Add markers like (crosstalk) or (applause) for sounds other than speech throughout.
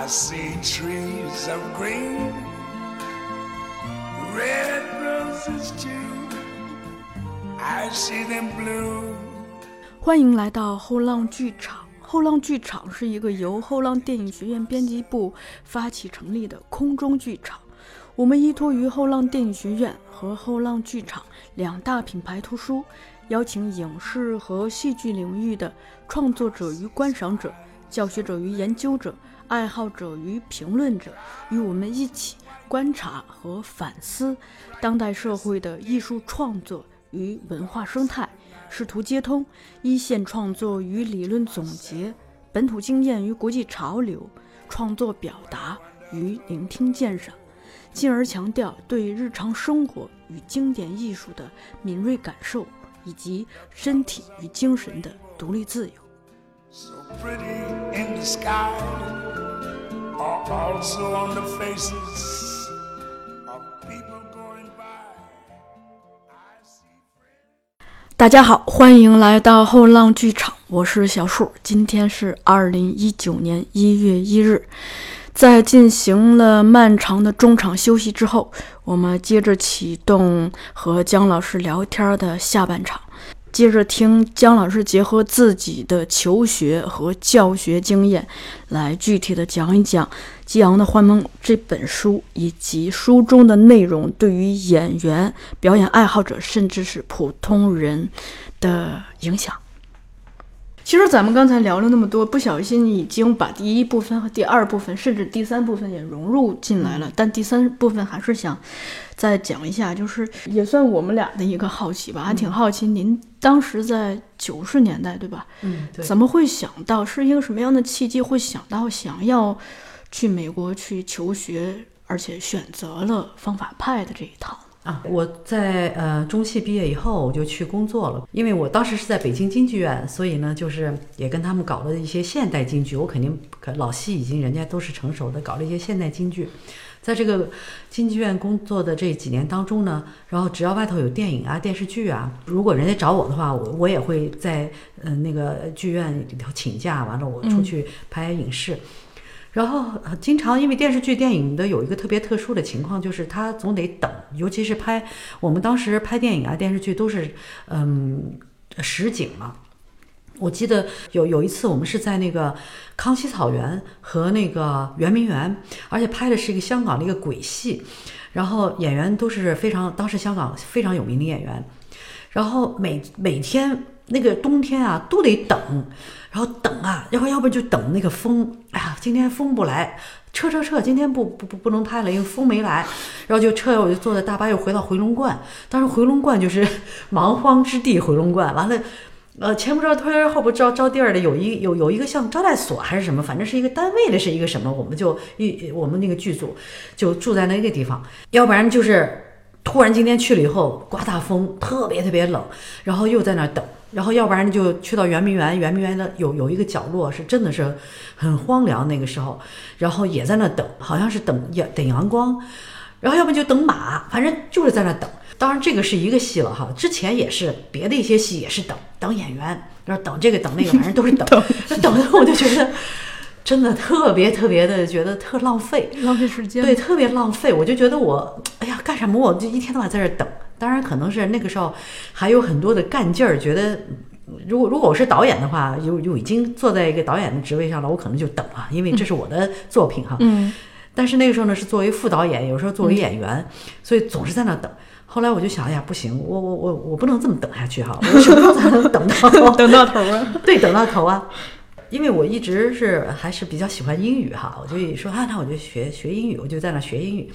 I see trees of green, red roses too. I see them blue. 欢迎来到后浪剧场。后浪剧场是一个由后浪电影学院编辑部发起成立的空中剧场。我们依托于后浪电影学院和后浪剧场两大品牌图书，邀请影视和戏剧领域的创作者与观赏者、教学者与研究者、爱好者与评论者，与我们一起观察和反思当代社会的艺术创作与文化生态。试图接通一线创作与理论总结、本土经验与国际潮流、创作表达与聆听鉴赏，进而强调对日常生活与经典艺术的敏锐感受，以及身体与精神的独立自由。So pretty in the sky, are also on the faces of people going by. I see friends. 大家好，欢迎来到后浪剧场，我是小树。今天是二零一九年一月一日，在进行了漫长的中场休息之后，我们接着启动和姜老师聊天的下半场，接着听姜老师结合自己的求学和教学经验，来具体的讲一讲《激昂的幻梦》这本书以及书中的内容对于演员、表演爱好者，甚至是普通人的影响。其实咱们刚才聊了那么多，不小心已经把第一部分和第二部分，甚至第三部分也融入进来了。但第三部分还是想再讲一下，就是也算我们俩的一个好奇吧，还挺好奇您当时在九十年代，对吧？嗯，对，怎么会想到是一个什么样的契机，会想到想要去美国去求学，而且选择了方法派的这一套？啊，我在呃中戏毕业以后，我就去工作了。因为我当时是在北京京剧院，所以呢，就是也跟他们搞了一些现代京剧。我肯定可老戏已经人家都是成熟的，搞了一些现代京剧。在这个京剧院工作的这几年当中呢，然后只要外头有电影啊、电视剧啊，如果人家找我的话，我我也会在嗯、呃、那个剧院里头请假，完了我出去拍影视。然后经常因为电视剧、电影的有一个特别特殊的情况，就是它总得等，尤其是拍我们当时拍电影啊、电视剧都是嗯实景嘛。我记得有有一次我们是在那个康熙草原和那个圆明园，而且拍的是一个香港的一个鬼戏，然后演员都是非常当时香港非常有名的演员，然后每每天那个冬天啊都得等。然后等啊，然后要不就等那个风，哎呀，今天风不来，撤撤撤，今天不不不不能拍了，因为风没来，然后就撤，我就坐在大巴又回到回龙观，当时回龙观就是 (laughs) 蛮荒之地，回龙观。完了，呃，前不着村后不着着地儿的，有一有有一个像招待所还是什么，反正是一个单位的，是一个什么，我们就一我们那个剧组就住在那个地方，要不然就是突然今天去了以后刮大风，特别特别冷，然后又在那儿等。然后要不然就去到圆明园，圆明园的有有一个角落是真的是很荒凉那个时候，然后也在那等，好像是等阳等阳光，然后要不就等马，反正就是在那等。当然这个是一个戏了哈，之前也是别的一些戏也是等等演员，然后等这个等那个，反正都是等，等的我就觉得真的特别特别的觉得特浪费，浪费时间。对，特别浪费。我就觉得我哎呀干什么我就一天到晚在这等。当然，可能是那个时候还有很多的干劲儿，觉得如果如果我是导演的话，就就已经坐在一个导演的职位上了，我可能就等啊，因为这是我的作品哈。嗯。但是那个时候呢，是作为副导演，有时候作为演员，所以总是在那等。后来我就想，哎呀，不行，我我我我不能这么等下去哈，我什么时候才能等到 (laughs) 等到头啊？(laughs) 对，等到头啊。因为我一直是还是比较喜欢英语哈，我就说啊，那我就学学英语，我就在那学英语，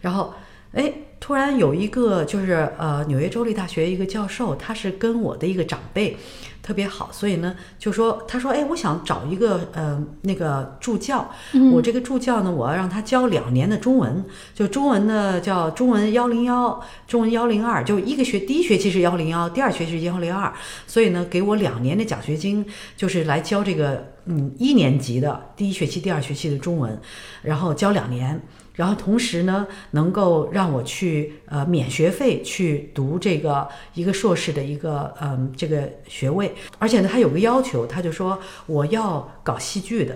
然后。哎，突然有一个就是呃，纽约州立大学一个教授，他是跟我的一个长辈特别好，所以呢，就说他说，哎，我想找一个呃那个助教，嗯我这个助教呢，我要让他教两年的中文，就中文呢叫中文幺零幺，中文幺零二，就一个学第一学期是幺零幺，第二学期是幺零二，所以呢，给我两年的奖学金，就是来教这个嗯一年级的第一学期、第二学期的中文，然后教两年。然后同时呢，能够让我去呃免学费去读这个一个硕士的一个嗯这个学位，而且呢，他有个要求，他就说我要搞戏剧的。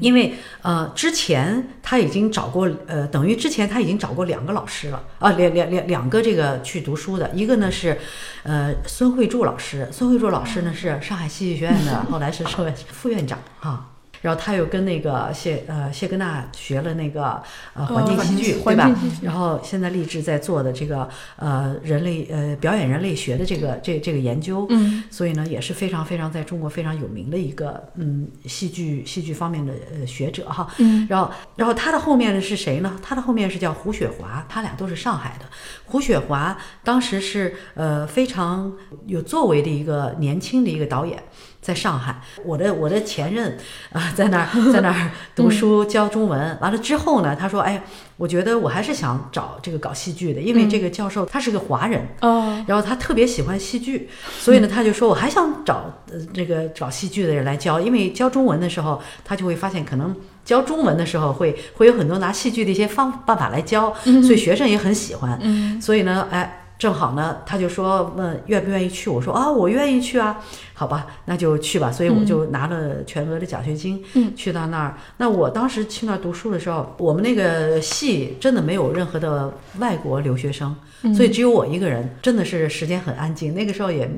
因为呃，之前他已经找过，呃，等于之前他已经找过两个老师了啊，两两两两个这个去读书的，一个呢是呃孙慧柱老师，孙慧柱老师呢是上海戏剧学院的，后来是社副院长哈。然后他又跟那个谢呃谢格纳学了那个呃环境戏剧，对吧？然后现在立志在做的这个呃人类呃表演人类学的这个这这个研究，嗯，所以呢也是非常非常在中国非常有名的一个嗯戏剧戏剧方面的呃学者哈。嗯，然后然后他的后面的是谁呢？他的后面是叫胡雪华，他俩都是上海的。胡雪华当时是呃非常有作为的一个年轻的一个导演。在上海，我的我的前任啊，在那儿在那儿 (laughs) 读书教中文。完了之后呢，他说：“哎，我觉得我还是想找这个搞戏剧的，因为这个教授他是个华人，哦，然后他特别喜欢戏剧，所以呢，他就说我还想找呃这个找戏剧的人来教，因为教中文的时候，他就会发现可能教中文的时候会会有很多拿戏剧的一些方办法来教，所以学生也很喜欢。嗯，所以呢，哎。”正好呢，他就说问愿不愿意去，我说啊，我愿意去啊，好吧，那就去吧。所以我就拿了全额的奖学金，嗯，去到那儿。那我当时去那儿读书的时候，我们那个系真的没有任何的外国留学生，所以只有我一个人，真的是时间很安静。那个时候也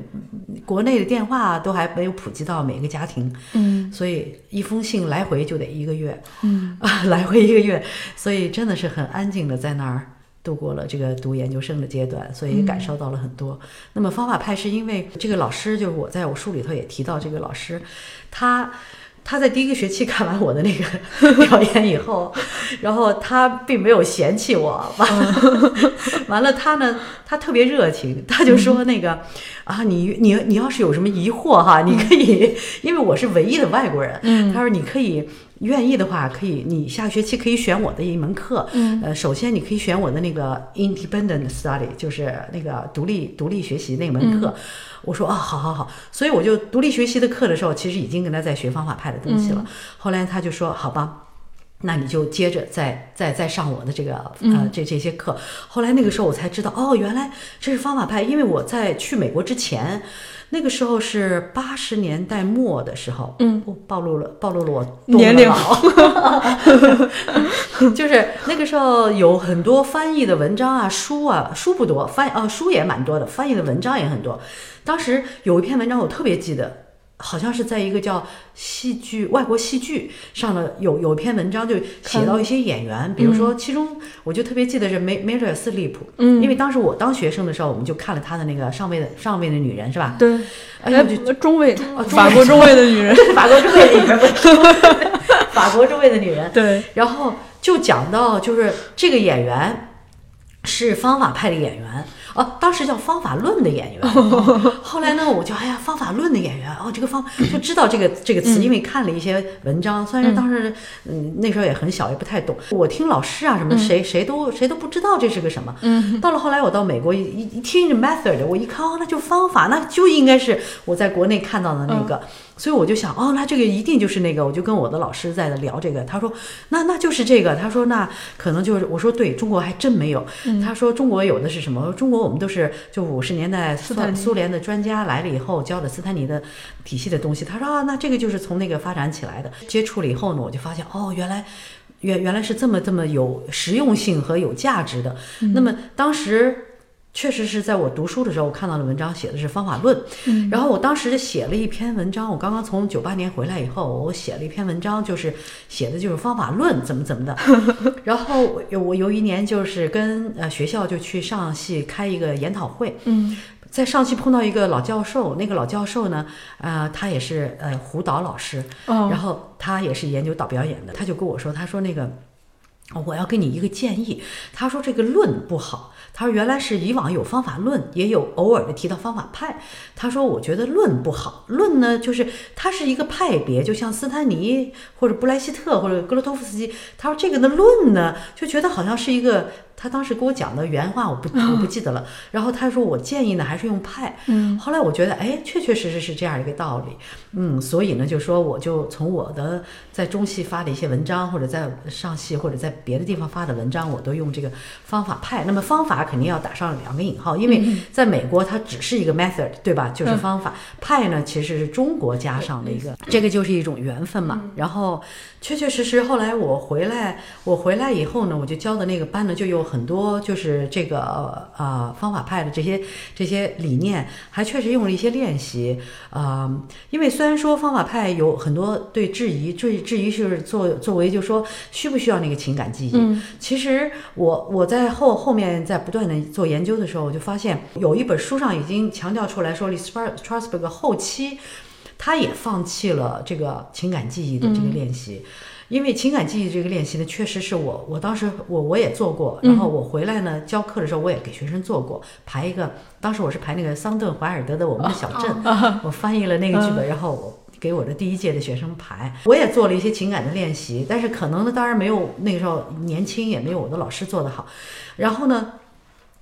国内的电话都还没有普及到每个家庭，嗯，所以一封信来回就得一个月，嗯啊，(laughs) 来回一个月，所以真的是很安静的在那儿。度过了这个读研究生的阶段，所以也感受到了很多。那么方法派是因为这个老师，就是我在我书里头也提到这个老师，他他在第一个学期看完我的那个表演以后，然后他并没有嫌弃我，完了 (laughs) 完了他呢，他特别热情，他就说那个啊，你你你要是有什么疑惑哈，你可以，因为我是唯一的外国人，他说你可以。愿意的话，可以，你下学期可以选我的一门课。嗯，呃，首先你可以选我的那个 independent study，就是那个独立独立学习那门课。我说啊，好好好，所以我就独立学习的课的时候，其实已经跟他在学方法派的东西了。后来他就说，好吧，那你就接着再再再上我的这个呃这这些课。后来那个时候我才知道，哦，原来这是方法派，因为我在去美国之前。那个时候是八十年代末的时候，嗯，暴露了，暴露了我年龄，(laughs) 就是那个时候有很多翻译的文章啊，书啊，书不多，翻啊书也蛮多的，翻译的文章也很多。当时有一篇文章我特别记得。好像是在一个叫戏剧外国戏剧上的有有一篇文章，就写到一些演员，比如说其中我就特别记得是梅梅尔斯利普，嗯，因为当时我当学生的时候，我们就看了他的那个上位的上位的女人是吧？对，哎中位哦法国中位的女人，(laughs) 法国中位的女人，(laughs) 法国中位的女人，对，然后就讲到就是这个演员是方法派的演员。哦，当时叫方法论的演员，(laughs) 后来呢，我就哎呀，方法论的演员，哦，这个方就知道这个这个词，因为看了一些文章，虽然当时嗯那时候也很小，也不太懂。我听老师啊什么，谁谁都谁都不知道这是个什么。嗯，(laughs) 到了后来我到美国一一听这 method，我一看哦，那就方法，那就应该是我在国内看到的那个。所以我就想，哦，那这个一定就是那个，我就跟我的老师在聊这个。他说，那那就是这个。他说，那可能就是我说，对中国还真没有。他说，中国有的是什么？中国我们都是就五十年代苏苏联的专家来了以后教的斯坦尼的体系的东西。他说啊，那这个就是从那个发展起来的。接触了以后呢，我就发现，哦，原来原原来是这么这么有实用性和有价值的。那么当时。确实是在我读书的时候，我看到的文章写的是方法论，然后我当时就写了一篇文章。我刚刚从九八年回来以后，我写了一篇文章，就是写的就是方法论怎么怎么的。(laughs) 然后我我有一年就是跟呃学校就去上戏开一个研讨会，嗯，在上戏碰到一个老教授，那个老教授呢，呃，他也是呃胡导老师，哦然后他也是研究导表演的，他就跟我说，他说那个。我要给你一个建议，他说这个论不好，他说原来是以往有方法论，也有偶尔的提到方法派，他说我觉得论不好，论呢就是它是一个派别，就像斯坦尼或者布莱希特或者格罗托夫斯基，他说这个的论呢就觉得好像是一个他当时给我讲的原话我不我不记得了。然后他说我建议呢还是用派。嗯，后来我觉得哎，确确实实是这样一个道理。嗯，所以呢，就说我就从我的在中戏发的一些文章，或者在上戏或者在别的地方发的文章，我都用这个方法派。那么方法肯定要打上两个引号，因为在美国它只是一个 method，对吧？就是方法。派呢其实是中国加上的一个，这个就是一种缘分嘛。然后确确实实，后来我回来，我回来以后呢，我就教的那个班呢，就有很多就是这个呃方法派的这些这些理念，还确实用了一些练习。啊、因为虽然说方法派有很多对质疑，质质疑是作作为就说需不需要那个情感记忆，嗯。其实我我在后后面在不断的做研究的时候，我就发现有一本书上已经强调出来说，李斯巴特拉斯伯格后期他也放弃了这个情感记忆的这个练习。因为情感记忆这个练习呢，确实是我我当时我我也做过，然后我回来呢教课的时候，我也给学生做过，排一个，当时我是排那个桑顿怀尔德的《我们的小镇》，我翻译了那个剧本，然后我给我的第一届的学生排，我也做了一些情感的练习，但是可能呢，当然没有那个时候年轻，也没有我的老师做得好。然后呢，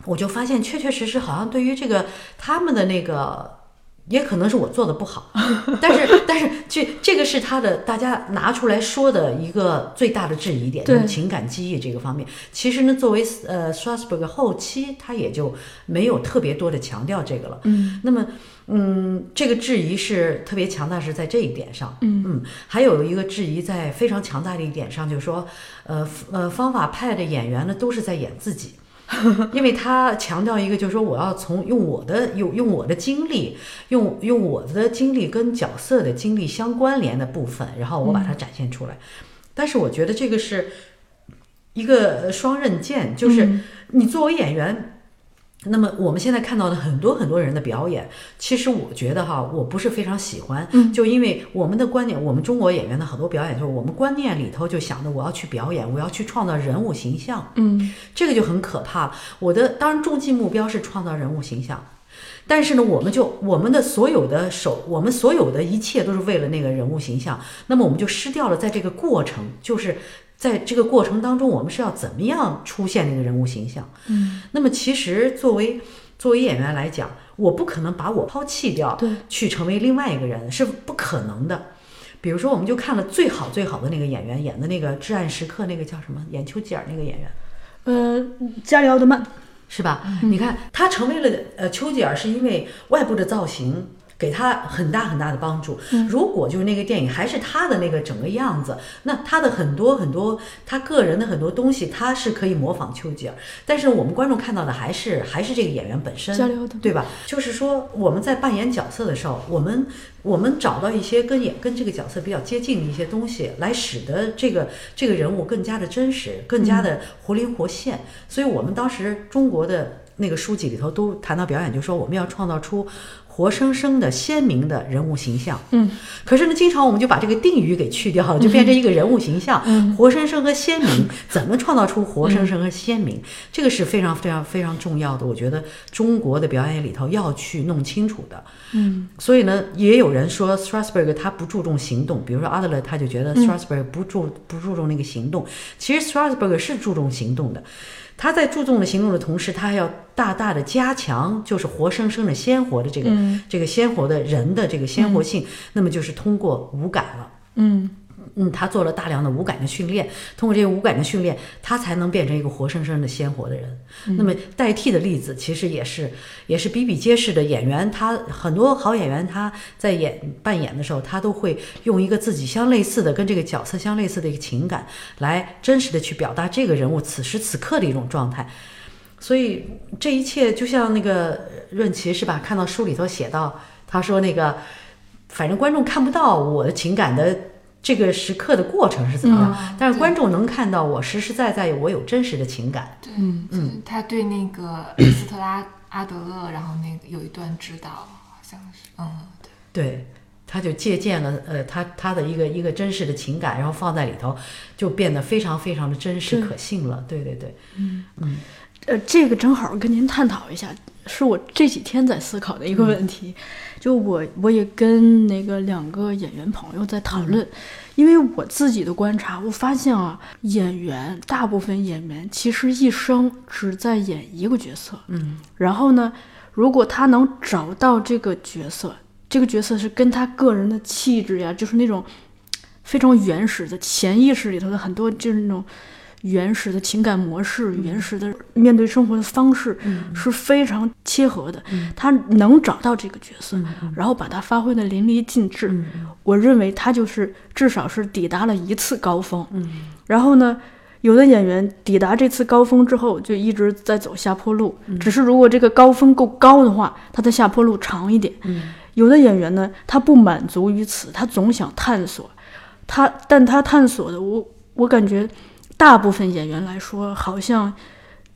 我就发现确确实实好像对于这个他们的那个。也可能是我做的不好，(laughs) 但是 (laughs) 但是这这个是他的大家拿出来说的一个最大的质疑点，就对是情感记忆这个方面。其实呢，作为呃 Strasberg 后期，他也就没有特别多的强调这个了。嗯那么，嗯，这个质疑是特别强大，是在这一点上。嗯还有一个质疑在非常强大的一点上，就是说，呃呃，方法派的演员呢都是在演自己。(laughs) 因为他强调一个，就是说我要从用我的用用我的经历，用用我的经历跟角色的经历相关联的部分，然后我把它展现出来。但是我觉得这个是一个呃双刃剑，就是嗯你作为演员。那么我们现在看到的很多很多人的表演，其实我觉得哈，我不是非常喜欢，嗯。就因为我们的观念，我们中国演员的很多表演，就是我们观念里头就想着我要去表演，我要去创造人物形象，嗯。这个就很可怕。我的当然终极目标是创造人物形象，但是呢，我们就我们的所有的手，我们所有的一切都是为了那个人物形象，那么我们就失掉了在这个过程，就是在这个过程当中，我们是要怎么样出现那个人物形象。嗯，那么其实作为作为演员来讲，我不可能把我抛弃掉，对，去成为另外一个人是不可能的。比如说，我们就看了最好最好的那个演员演的那个《至暗时刻》，那个叫什么？演丘吉尔那个演员。呃，加里奥德曼，是吧？你看他成为了呃丘吉尔，是因为外部的造型给他很大很大的帮助。如果就是那个电影还是他的那个整个样子，那他的很多很多他个人的很多东西，他是可以模仿丘吉尔。但是我们观众看到的还是还是这个演员本身对吧？就是说我们在扮演角色的时候，我们我们找到一些跟演跟这个角色比较接近的一些东西，来使得这个这个人物更加的真实，更加的活灵活现。所以我们当时中国的那个书籍里头都谈到表演，就说我们要创造出。活生生的、鲜明的人物形象，嗯，可是呢，经常我们就把这个定语给去掉了，就变成一个人物形象，嗯。活生生和鲜明，(laughs) 怎么创造出活生生和鲜明？这个是非常非常非常重要的，我觉得中国的表演里头要去弄清楚的。嗯。所以呢，也有人说 Strasberg 他不注重行动，比如说 Adler 他就觉得 Strasberg 不注、不注重那个行动。其实 Strasberg 是注重行动的，他在注重了形动的同时，他还要大大的加强就是活生生的鲜活的这个、嗯。这个鲜活的人的这个鲜活性，那么就是通过五感了。嗯嗯，他做了大量的五感的训练，通过这个五感的训练，他才能变成一个活生生的鲜活的人。那么代替的例子其实也是也是比比皆是的。演员他很多好演员他在演扮演的时候，他都会用一个自己相类似的、跟这个角色相类似的一个情感，来真实的去表达这个人物此时此刻的一种状态。所以这一切就像那个润琪是吧？看到书里头写到，他说那个，反正观众看不到我的情感的这个时刻的过程是怎么样，嗯但是观众能看到我实实在在我有真实的情感。对，嗯嗯，他对。那个斯特拉阿德勒，然后那个有一段指导，好像是，嗯，对，对，他就借鉴了呃他他的一个一个真实的情感，然后放在里头，就变得非常非常的真实可信了。对。对对，嗯。呃，这个正好跟您探讨一下，是我这几天在思考的一个问题。就我我也跟那个两个演员朋友在讨论，因为我自己的观察，我发现啊，演员大部分演员其实一生只在演一个角色。嗯然后呢，如果他能找到这个角色，这个角色是跟他个人的气质呀，就是那种非常原始的潜意识里头的很多就是那种原始的情感模式、原始的面对生活的方式、是非常切合的。他能找到这个角色，然后把它发挥的淋漓尽致。我认为他就是至少是抵达了一次高峰。然后呢？有的演员抵达这次高峰之后，就一直在走下坡路。只是如果这个高峰够高的话，他的下坡路长一点。有的演员呢，他不满足于此，他总想探索。他，但他探索的，我我感觉，大部分演员来说，好像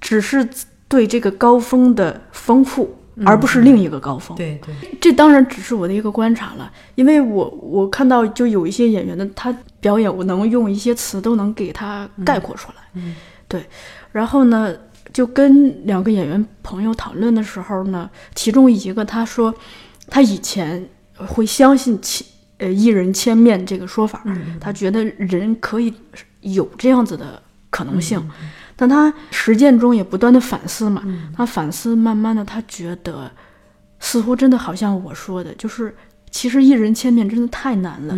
只是对这个高峰的丰富，而不是另一个高峰。对对，这当然只是我的一个观察了，因为我我看到就有一些演员的他表演，我能用一些词都能给他概括出来。嗯对，然后呢，就跟两个演员朋友讨论的时候呢，其中一个他说，他以前会相信千呃一人千面这个说法，他觉得人可以有这样子的可能性，但他实践中也不断的反思嘛，他反思慢慢的他觉得。似乎真的好像我说的，就是其实一人千面真的太难了，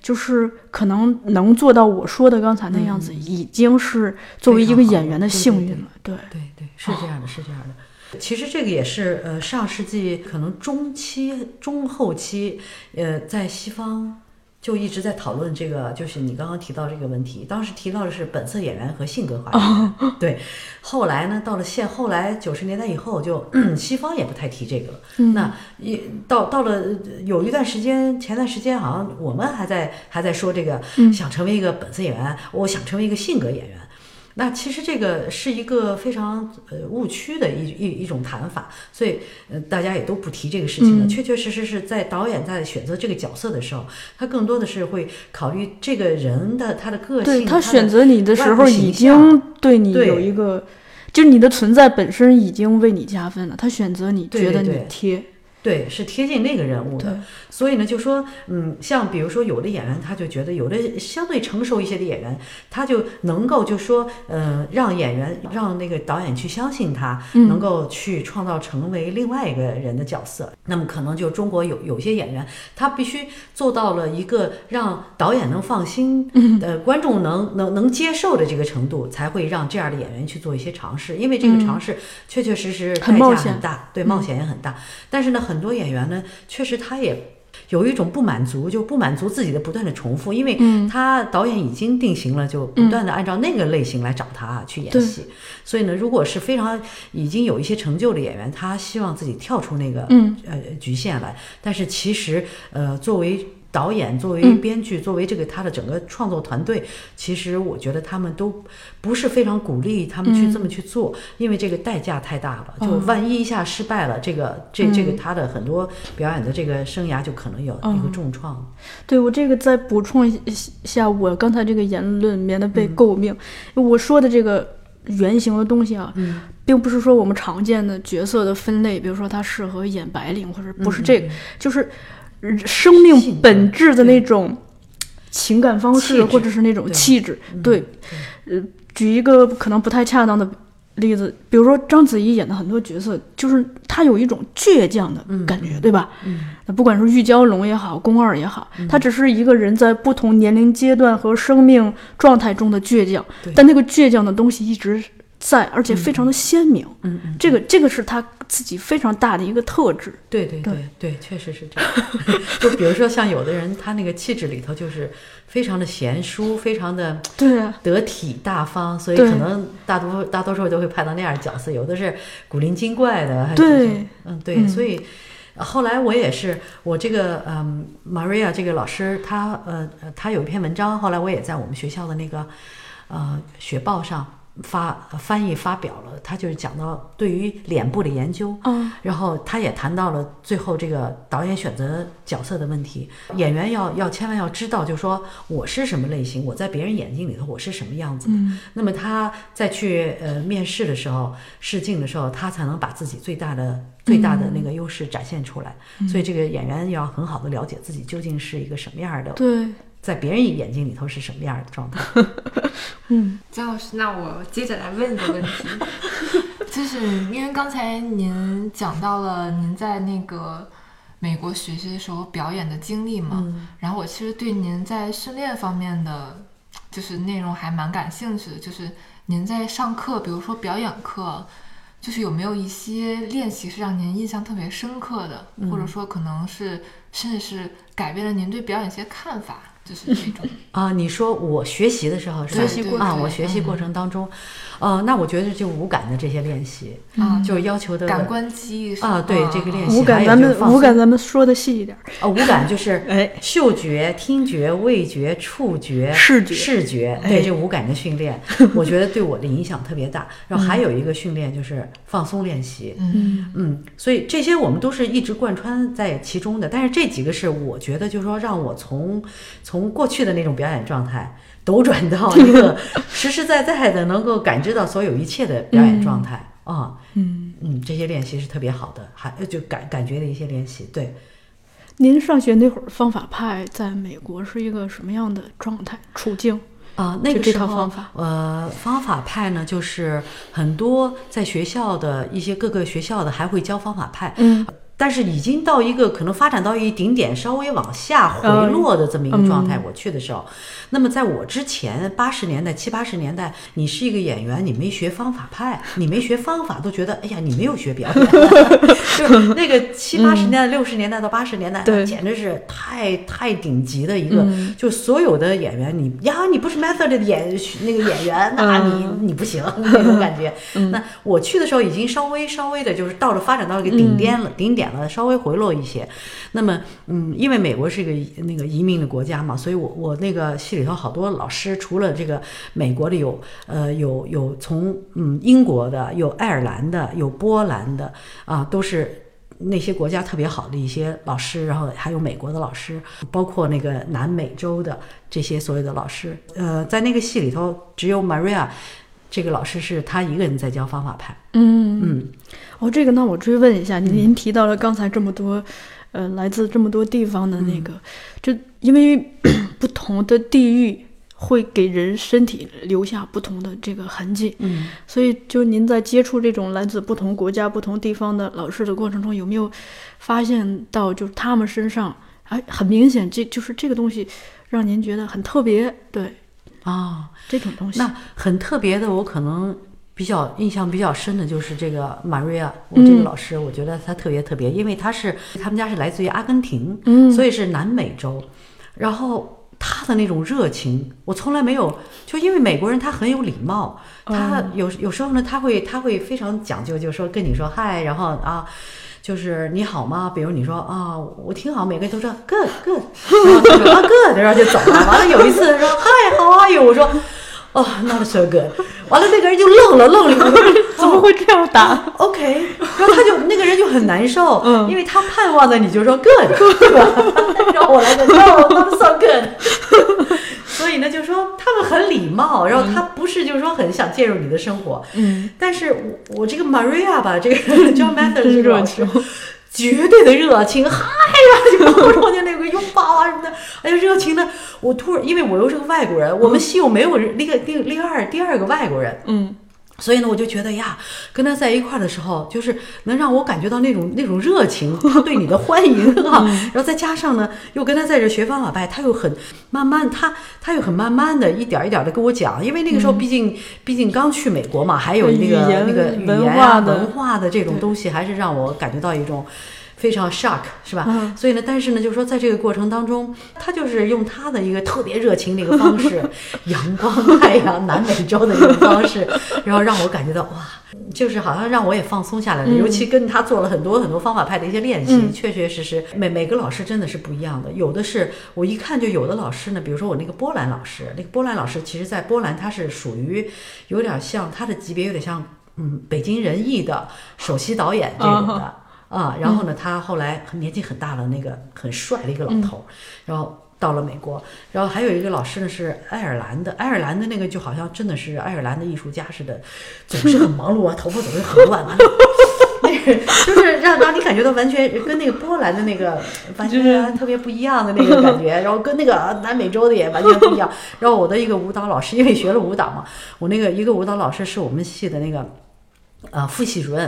就是可能能做到我说的刚才那样子，已经是作为一个演员的幸运了。对对对，是这样的，是这样的。其实这个也是呃上世纪可能中期、中后期，呃，在西方就一直在讨论这个，就是你刚刚提到这个问题。当时提到的是本色演员和性格化演员，对。后来呢，到了现后来九十年代以后就，(clears throat) 西方也不太提这个了。那一到到了有一段时间，前段时间好像我们还在还在说这个，想成为一个本色演员，我想成为一个性格演员。那其实这个是一个非常呃误区的一一一种谈法，所以呃大家也都不提这个事情了。确确实实是在导演在选择这个角色的时候，他更多的是会考虑这个人的他的个性。对他选择你的时候，已经对你有一个，就是你的存在本身已经为你加分了。他选择你觉得你对对对贴，对，是贴近那个人物的。所以呢，就说，嗯，像比如说有的演员，他就觉得有的相对成熟一些的演员，他就能够就说，呃，让演员让那个导演去相信他，能够去创造成为另外一个人的角色。那么可能就中国有有些演员，他必须做到了一个让导演能放心，呃，观众能能能接受的这个程度，才会让这样的演员去做一些尝试，因为这个尝试确确实实代价很大，对，冒险也很大。但是呢，很多演员呢，确实他也。有一种不满足，就不满足自己的不断的重复，因为他导演已经定型了，就不断的按照那个类型来找他去演戏。所以呢，如果是非常已经有一些成就的演员，他希望自己跳出那个、呃局限来，但是其实呃作为导演、作为编剧、作为这个他的整个创作团队，其实我觉得他们都不是非常鼓励他们去这么去做，因为这个代价太大了。就万一一下失败了，这个这这个他的很多表演的这个生涯就可能有一个重创。对我这个再补充一下，我刚才这个言论免得被诟病。我说的这个原型的东西啊，并不是说我们常见的角色的分类，比如说他适合演白领，或者不是这个，就是呃生命本质的那种情感方式，或者是那种气质。对，呃，举一个可能不太恰当的例子，比如说章子怡演的很多角色，就是她有一种倔强的感觉，对吧？那不管是玉娇龙也好，宫二也好，她只是一个人在不同年龄阶段和生命状态中的倔强，但那个倔强的东西一直在，而且非常的鲜明。嗯嗯，这个这个是他自己非常大的一个特质。对对对对，确实是这样。(laughs) 就比如说像有的人，他那个气质里头就是非常的贤淑，非常的对啊，得体大方，所以可能大多大多数都会拍到那样的角色，有的是古灵精怪的，对嗯对，所以。后来我也是，我这个嗯，Maria 这个老师，他呃呃他有一篇文章，后来我也在我们学校的那个呃学报上发翻译发表了，他就是讲到对于脸部的研究，嗯。然后他也谈到了最后这个导演选择角色的问题，演员要要千万要知道，就是说我是什么类型，我在别人眼睛里头我是什么样子的。那么他在去呃面试的时候试镜的时候，他才能把自己最大的最大的那个优势展现出来。所以这个演员要很好的了解自己究竟是一个什么样的，对，在别人眼睛里头是什么样的状态。(laughs) 嗯。张老师，那我接着来问一个问题，(laughs) 就是因为刚才您讲到了您在那个美国学习的时候表演的经历嘛，然后我其实对您在训练方面的就是内容还蛮感兴趣的，就是您在上课，比如说表演课。就是有没有一些练习是让您印象特别深刻的，或者说可能是甚至是改变了您对表演一些看法，就是这种。(laughs) 啊，你说我学习的时候是吧？学习过啊，我学习过程当中，呃，那我觉得就五感的这些练习，啊就是要求的感官记忆啊，对这个练习，咱们五就是放松感咱们说的细一点，啊，五感就是哎嗅觉、听觉、味觉、触觉、视觉视觉，哎对这五感的训练，我觉得对我的影响特别大。然后还有一个训练就是放松练习，嗯嗯，所以这些我们都是一直贯穿在其中的。但是这几个是我觉得，就是说让我从从过去的那种表演状态 (laughs) 斗转到一个实实在在的能够感知到所有一切的表演状态啊。嗯，嗯，这些练习是特别好的，还就感感觉的一些练习，对。您上学那会儿，方法派在美国是一个什么样的状态处境？啊、那个时候，方法呃，方法派呢，就是很多在学校的一些各个学校的还会教方法派，嗯但是已经到一个可能发展到一顶点，稍微往下回嗯落的这么一个状态。嗯。我去的时候，那么在我之前，八十年代、七八十年代，你是一个演员，你没学方法派，你没学方法，都觉得哎呀，你没有学表演。(laughs) 就是那个七八十年代、六十年代到八十年代，简直是太太顶级的一个，嗯。就所有的演员，你呀，你不是 method 的演那个演员，那你、嗯。你不行那种感觉。那我去的时候已经稍微稍微的，就是到了发展到一个顶点了，顶点了，稍微回落一些。那么，嗯，因为美国是一个那个移民的国家嘛，所以我我那个系里头好多老师，除了这个美国的有，呃，有有从嗯英国的，有爱尔兰的，有波兰的，啊，都是。那些国家特别好的一些老师，然后还有美国的老师，包括那个南美洲的这些所有的老师，呃，在那个戏里头，只有 Maria 这个老师是他一个人在教方法派。嗯。嗯，哦，这个那我追问一下，您您提到了刚才这么多，呃，来自这么多地方的那个，就因为 (clears throat) 不同的地域会给人身体留下不同的这个痕迹，嗯，所以就您在接触这种来自不同国家、不同地方的老师的过程中，有没有发现到，就是他们身上，哎，很明显，这就是这个东西让您觉得很特别，对啊、这种东西，那很特别的，我可能比较印象比较深的就是这个 Maria，我这个嗯老师，我觉得他特别特别，因为他是他们家是来自于阿根廷，嗯。所以是南美洲，然后。他的那种热情，我从来没有，就因为美国人他很有礼貌，他有有时候呢，他会他会非常讲究，就是说跟你说嗨，然后啊，就是你好吗？比如你说啊，我挺好，每个人都说 good good，然后他说啊 good，然后就走了。完了有一次说 hi，how are you？我说哦、not so good。完了那个人就愣了，愣了一会儿，怎么会这样打？OK，然后他就那个人就很难受，嗯，因为他盼望的你就说 good，对吧？然后我来个 no，not so good。所以呢，就是说他们很礼貌，然后他不是就是说很想介入你的生活，嗯，但是我我这个 Maria 吧，这个 (laughs) John Mathers 真这个老师 (laughs) 绝对的热情，嗨呀，就抱着我就那个拥抱啊什么的，哎呀，热情的，我突然因为我又是个外国人，我们系又没有那个第第二第二个外国人，嗯所以呢，我就觉得呀，跟他在一块儿的时候，就是能让我感觉到那种那种热情，他对你的欢迎啊，(laughs) 然后再加上呢，又跟他在这学方法派，他又很慢慢，他他又很慢慢的一点儿一点儿的跟我讲，因为那个时候毕竟、毕竟刚去美国嘛，还有那个那个语文言文化的这种东西，还是让我感觉到一种。非常 shock 是吧？所以呢，但是呢，就是说在这个过程当中，他就是用他的一个特别热情的一个方式，(laughs) 阳光、太阳、南美洲的一个方式，(laughs) 然后让我感觉到哇，就是好像让我也放松下来了。尤其跟他做了很多很多方法派的一些练习，确确实实每每个老师真的是不一样的。有的是我一看就有的老师呢，比如说我那个波兰老师，那个波兰老师其实在波兰他是属于有点像他的级别有点像嗯北京人艺的首席导演这种的。啊，然后呢，他后来年纪很大了，那个很帅的一个老头，然后到了美国，然后还有一个老师呢是爱尔兰的，(laughs) 爱尔兰的那个就好像真的是爱尔兰的艺术家似的，总是很忙碌啊，头发总是很乱啊，(laughs) 那个就是让让你感觉到完全跟那个波兰的那个完全 (laughs) 特别不一样的那个感觉，然后跟那个南美洲的也完全不一样。然后我的一个舞蹈老师，因为学了舞蹈嘛，我那个一个舞蹈老师是我们系的那个。呃，副系主任，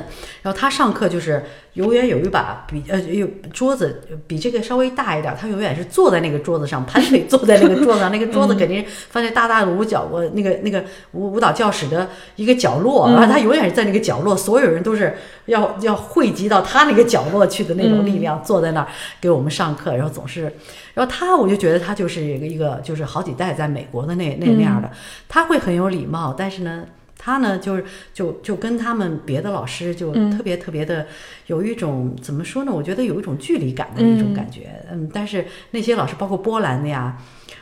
然后他上课就是永远有一把比呃有桌子比这个稍微大一点，他永远是坐在那个桌子上，盘腿坐在那个桌子上，那个桌子肯定放在大大的舞角我那个那个舞舞蹈教室的一个角落，然后他永远是在那个角落，所有人都是要要汇集到他那个角落去的那种力量，坐在那儿给我们上课，然后总是，然后他我就觉得他就是一个一个就是好几代在美国的那那那样的，他会很有礼貌，但是呢。他呢，就是就就跟他们别的老师就特别特别的有一种怎么说呢？我觉得有一种距离感的那种感觉。嗯，但是那些老师，包括波兰的呀，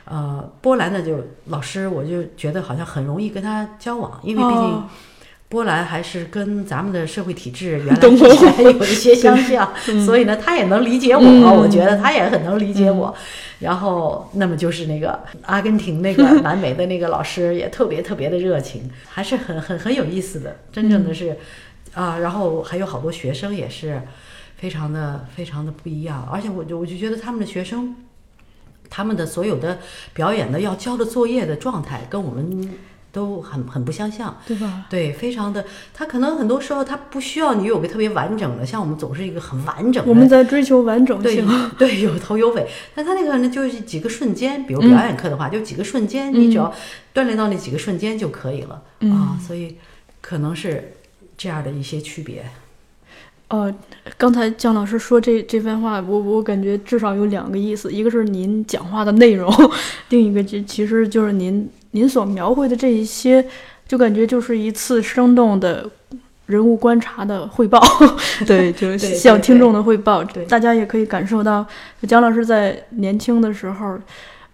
呃，波兰的就老师，我就觉得好像很容易跟他交往，因为毕竟。波兰还是跟咱们的社会体制原来之前有一些相像，(laughs) 所以呢，他也能理解我，我觉得他也很能理解我。然后，那么就是那个阿根廷那个 (laughs) 南美的那个老师也特别特别的热情，还是很很很有意思的。真正的是啊，然后还有好多学生也是非常的非常的不一样，而且我就我就觉得他们的学生，他们的所有的表演的要交的作业的状态跟我们。都很很不相像，对吧？对，非常的，他可能很多时候他不需要你有个特别完整的，像我们总是一个很完整的。我们在追求完整性，(laughs) 对，有头有尾。但他那个呢，就是几个瞬间，比如表演课的话，就几个瞬间，你只要锻炼到那几个瞬间就可以了啊。所以可能是这样的一些区别。呃，刚才姜老师说这这番话，我我感觉至少有两个意思，一个是您讲话的内容，(laughs) 另一个就其实就是您。您所描绘的这一些，就感觉就是一次生动的人物观察的汇报，(laughs) 对，就是 (laughs) 向听众的汇报。大家也可以感受到姜老师在年轻的时候，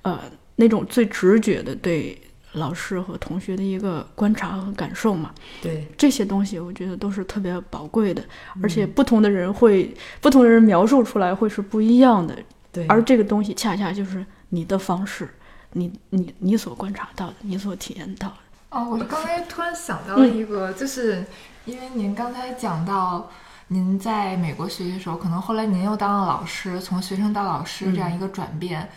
呃，那种最直觉的对老师和同学的一个观察和感受嘛。对这些东西，我觉得都是特别宝贵的，而且不同的人会，不同的人描述出来会是不一样的。对，而这个东西恰恰就是你的方式。你你你所观察到的，你所体验到的。哦，我刚才突然想到了一个，就是因为您刚才讲到您在美国学习的时候，可能后来您又当了老师，从学生到老师这样一个转变。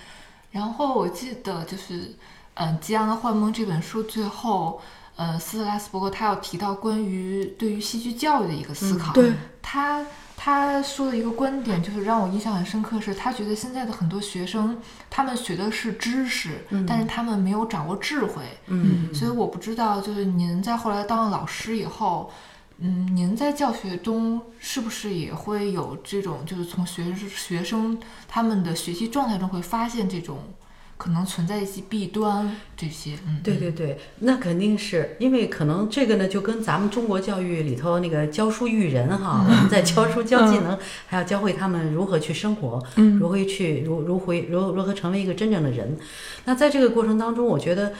然后我记得就是，嗯，《激昂的幻梦》这本书最后，呃，斯特拉斯伯格他要提到关于对于戏剧教育的一个思考。对，他。他说的一个观点，就是让我印象很深刻，是他觉得现在的很多学生，他们学的是知识，但是他们没有掌握智慧。嗯，所以我不知道，就是您在后来当了老师以后，嗯，您在教学中是不是也会有这种，就是从学学生他们的学习状态中会发现这种。可能存在一些弊端，这些，嗯，对对对，那肯定是因为可能这个呢，就跟咱们中国教育里头那个教书育人哈，我们在教书教技能，还要教会他们如何去生活，嗯，如何去如如何如如何成为一个真正的人。那在这个过程当中，我觉得。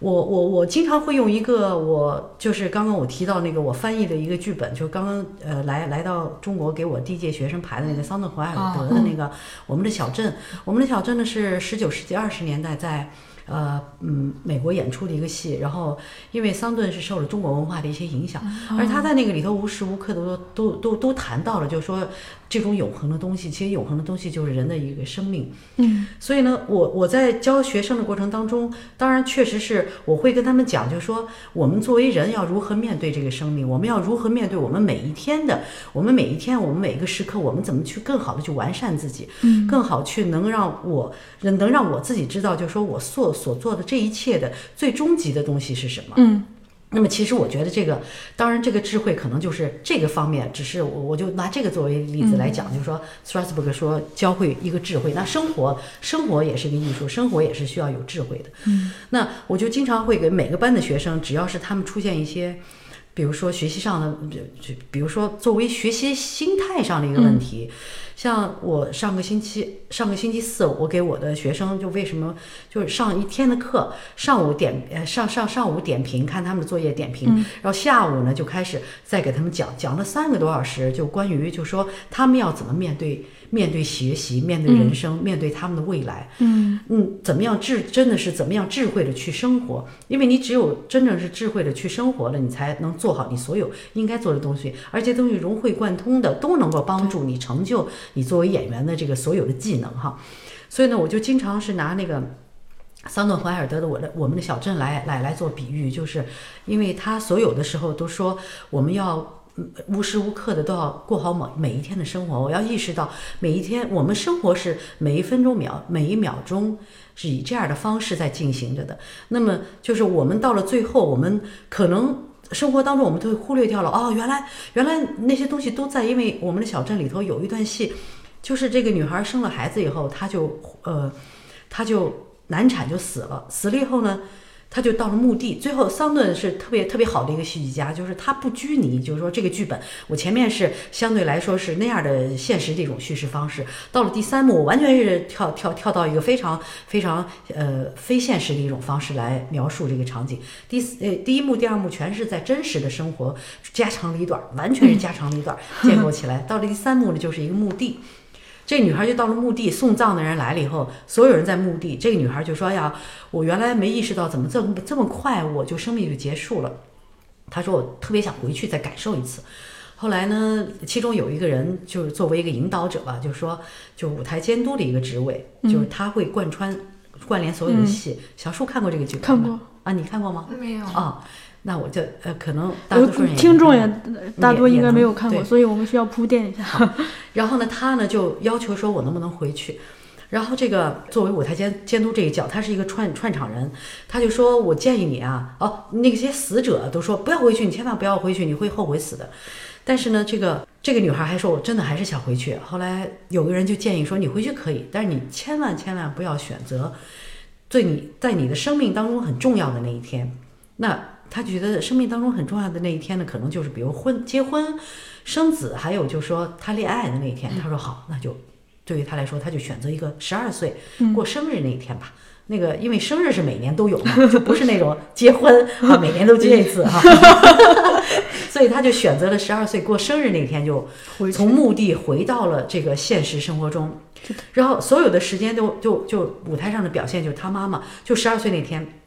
我我我经常会用一个，我就是刚刚我提到那个我翻译的一个剧本，就刚刚呃来来到中国给我第一届学生排的那个桑顿怀尔德的那个我们的小镇，我们的小镇呢是十九世纪二十年代在。呃嗯，美国演出的一个戏，然后因为桑顿是受了中国文化的一些影响，而他在那个里头无时无刻都都都都谈到了，就是说这种永恒的东西，其实永恒的东西就是人的一个生命。嗯，所以呢，我我在教学生的过程当中，当然确实是我会跟他们讲，就是说我们作为人要如何面对这个生命，我们要如何面对我们每一天的，我们每一天，我们每一个时刻，我们怎么去更好的去完善自己，嗯，更好去能让我能让我自己知道，就是说我所。所做的这一切的最终极的东西是什么？嗯，那么其实我觉得这个，当然这个智慧可能就是这个方面，只是我我就拿这个作为例子来讲，就是说 Strasberg 说教会一个智慧，那生活生活也是一个艺术，生活也是需要有智慧的。嗯，那我就经常会给每个班的学生，只要是他们出现一些，比如说学习上的，就就比如说作为学习心态上的一个问题。像我上个星期，上个星期四，我给我的学生就为什么就是上一天的课，上午点呃上上上午点评，看他们的作业点评，然后下午呢就开始再给他们讲，讲了三个多小时，就关于就说他们要怎么面对面对学习，面对人生，面对他们的未来，嗯嗯，怎么样智真的是怎么样智慧的去生活？因为你只有真正是智慧的去生活了，你才能做好你所有应该做的东西，而且东西融会贯通的，都能够帮助你成就你作为演员的这个所有的技能哈。所以呢，我就经常是拿那个桑顿怀尔德的我的我们的小镇来来来做比喻，就是因为他所有的时候都说我们要。无时无刻的都要过好每每一天的生活，我要意识到每一天我们生活是每一分钟秒每一秒钟是以这样的方式在进行着的。那么就是我们到了最后，我们可能生活当中我们都会忽略掉了哦，原来原来那些东西都在，因为我们的小镇里头有一段戏，就是这个女孩生了孩子以后，她就呃，她就难产就死了，死了以后呢。他就到了墓地，最后桑顿是特别特别好的一个戏剧家，就是他不拘泥，就是说这个剧本，我前面是相对来说是那样的现实的一种叙事方式，到了第三幕，我完全是跳跳跳到一个非常非常呃非现实的一种方式来描述这个场景。第四呃第一幕、第二幕全是在真实的生活家长里短，完全是家长里短建构起来。到了第三幕呢，就是一个墓地。这女孩就到了墓地，送葬的人来了以后，所有人在墓地。这个女孩就说：“哎呀，我原来没意识到，怎么这么这么快，我就生命就结束了。”她说：“我特别想回去再感受一次。”后来呢，其中有一个人就是作为一个引导者吧，就是说，就舞台监督的一个职位，就是他会贯穿、关联所有的戏。小树看过这个剧吗看过啊？你看过吗？没有啊，那我就呃，可能大多数人听众也大多应该没有看过，所以我们需要铺垫一下。然后呢，他呢就要求说，我能不能回去？然后这个作为舞台监监督这一角，他是一个串串场人，他就说我建议你啊，哦，那些死者都说不要回去，你千万不要回去，你会后悔死的。但是呢，这个这个女孩还说，我真的还是想回去。后来有个人就建议说，你回去可以，但是你千万千万不要选择对你在你的生命当中很重要的那一天。那他觉得生命当中很重要的那一天呢，可能就是比如婚、结婚、生子，还有就是说他恋爱的那一天。他说好，那就对于他来说，他就选择一个十二岁过生日那一天吧。那个因为生日是每年都有嘛，就不是那种结婚啊，每年都结一次哈、(laughs) 所以他就选择了十二岁过生日那天就从墓地回到了这个现实生活中，然后所有的时间都就就舞台上的表现就是他妈妈就十二岁那天。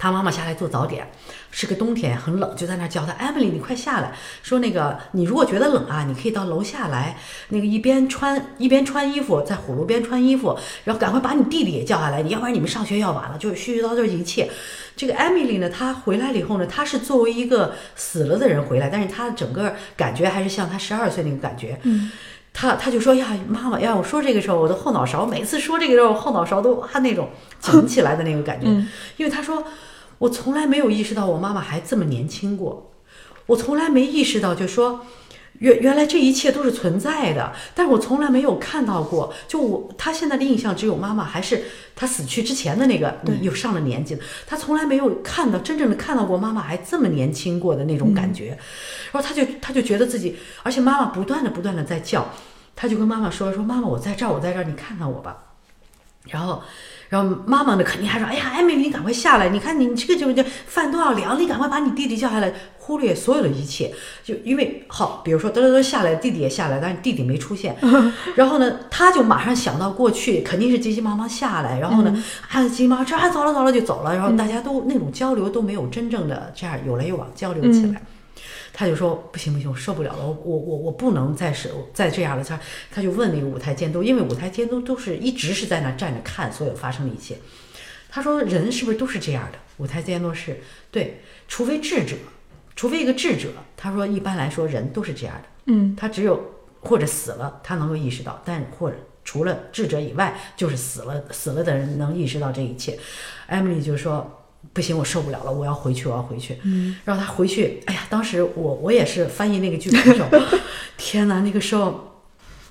他妈妈下来做早点，是个冬天，很冷，就在那儿叫他，Emily，你快下来，说那个你如果觉得冷啊，你可以到楼下来，那个一边穿一边穿衣服，在火炉边穿衣服，然后赶快把你弟弟也叫下来，你要不然你们上学要晚了，就是絮絮叨叨一切。这个 Emily 呢，她回来了以后呢，她是作为一个死了的人回来，但是她整个感觉还是像她十二岁那个感觉。嗯，他他就说呀，妈妈呀，我说这个时候，我的后脑勺每次说这个时候，后脑勺都哇那种 (laughs) 紧起来的那个感觉，嗯。因为他说我从来没有意识到我妈妈还这么年轻过，我从来没意识到，就说原原来这一切都是存在的，但是我从来没有看到过。就我他现在的印象只有妈妈还是他死去之前的那个，你有上了年纪的，他从来没有看到真正的看到过妈妈还这么年轻过的那种感觉。然后他就他就觉得自己，而且妈妈不断的不断的在叫，他就跟妈妈说说妈妈我在这儿我在这儿你看看我吧，然后。然后妈妈呢，肯定还说：“哎呀，艾米丽，你赶快下来！你看你这个就就饭都要凉，你赶快把你弟弟叫下来。”忽略所有的一切，就因为好，比如说嘚嘚嘚下来，弟弟也下来，但是弟弟没出现。(laughs) 然后呢，他就马上想到过去，肯定是急急忙忙下来。然后呢，啊，急急忙忙这啊走了走了就走了。然后大家都那种交流都没有真正的这样有来有往交流起来。他就说不行不行，我受不了了，我我我我不能再是再这样了。他他就问那个舞台监督，因为舞台监督都是一直是在那站着看所有发生的一切。他说人是不是都是这样的？舞台监督是对，除非智者，除非一个智者。他说一般来说人都是这样的，嗯他只有或者死了，他能够意识到，但或者除了智者以外，就是死了死了的人能意识到这一切。Emily 就说。不行，我受不了了，我要回去，我要回去。嗯，然后他回去。哎呀，当时我我也是翻译那个剧本的时候，(laughs) 天哪，那个时候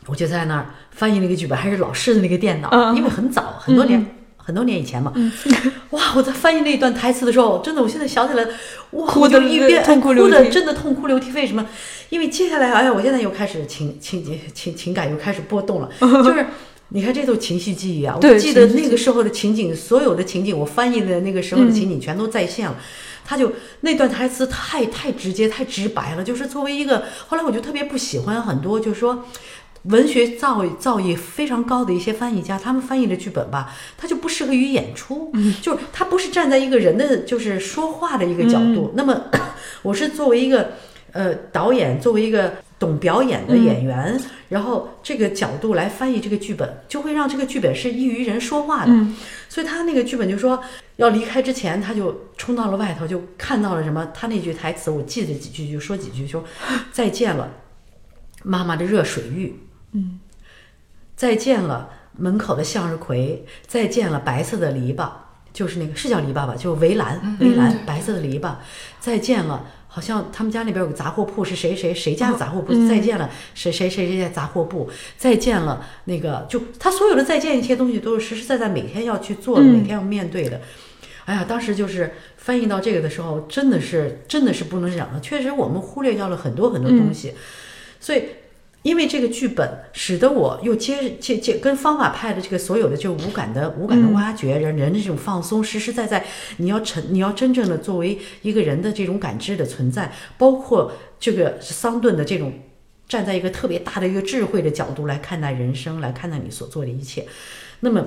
我就在那儿翻译那个剧本，还是老式的那个电脑，因为很早，很多年。很多年以前嘛，(laughs) 哇！我在翻译那一段台词的时候，真的，我现在想起来，哇，哭的一边哭的真的痛哭流涕。为什么？因为接下来，哎呀，我现在又开始情情情情感又开始波动了。(laughs) 就是你看，这都情绪记忆啊！我记得那个时候的情景，所有的情景，我翻译的那个时候的情景全都再现了。他就那段台词太太直接、太直白了。就是作为一个，后来我就特别不喜欢很多，就是说。文学造诣造诣非常高的一些翻译家，他们翻译的剧本吧，他就不适合于演出，就是他不是站在一个人的就是说话的一个角度。那么，(coughs) 我是作为一个呃导演，作为一个懂表演的演员，然后这个角度来翻译这个剧本，就会让这个剧本是易于人说话的。所以他那个剧本就说要离开之前，他就冲到了外头，就看到了什么？他那句台词我记得几句，就说几句，说再见了，妈妈的热水浴。嗯，再见了，门口的向日葵。再见了，白色的篱笆，就是那个是叫篱笆吧？就围栏，围栏，白色的篱笆。再见了，好像他们家那边有个杂货铺，是谁谁谁家的杂货铺？再见了，谁谁谁谁家杂货铺？再见了，那个就他所有的再见一些东西都是实实在在每天要去做的，每天要面对的。哎呀，当时就是翻译到这个的时候，真的是真的是不能忍了。确实，我们忽略掉了很多很多东西，所以。因为这个剧本，使得我又接接接跟方法派的这个所有的就五感的五感的挖掘，人人的这种放松，实实在在，你要成你要真正的作为一个人的这种感知的存在，包括这个桑顿的这种站在一个特别大的一个智慧的角度来看待人生，来看待你所做的一切，那么。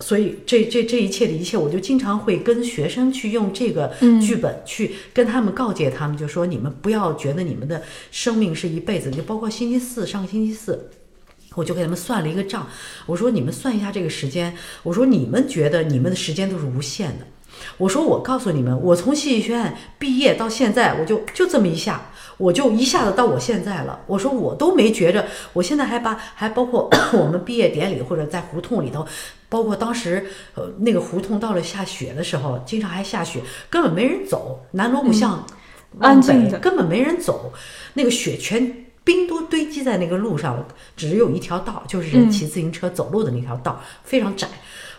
所以，这这这一切的一切，我就经常会跟学生去用这个剧本去跟他们告诫他们，就说你们不要觉得你们的生命是一辈子。就包括星期四，上个星期四，我就给他们算了一个账，我说你们算一下这个时间，我说你们觉得你们的时间都是无限的。我说我告诉你们，我从戏剧学院毕业到现在，我就就这么一下。我就一下子到我现在了。我说我都没觉着，我现在还把还包括 (coughs) 我们毕业典礼或者在胡同里头，包括当时呃那个胡同到了下雪的时候，经常还下雪，根本没人走。南锣鼓巷安静的，根本没人走，那个雪全冰都堆积在那个路上，只有一条道，就是人骑自行车走路的那条道，非常窄。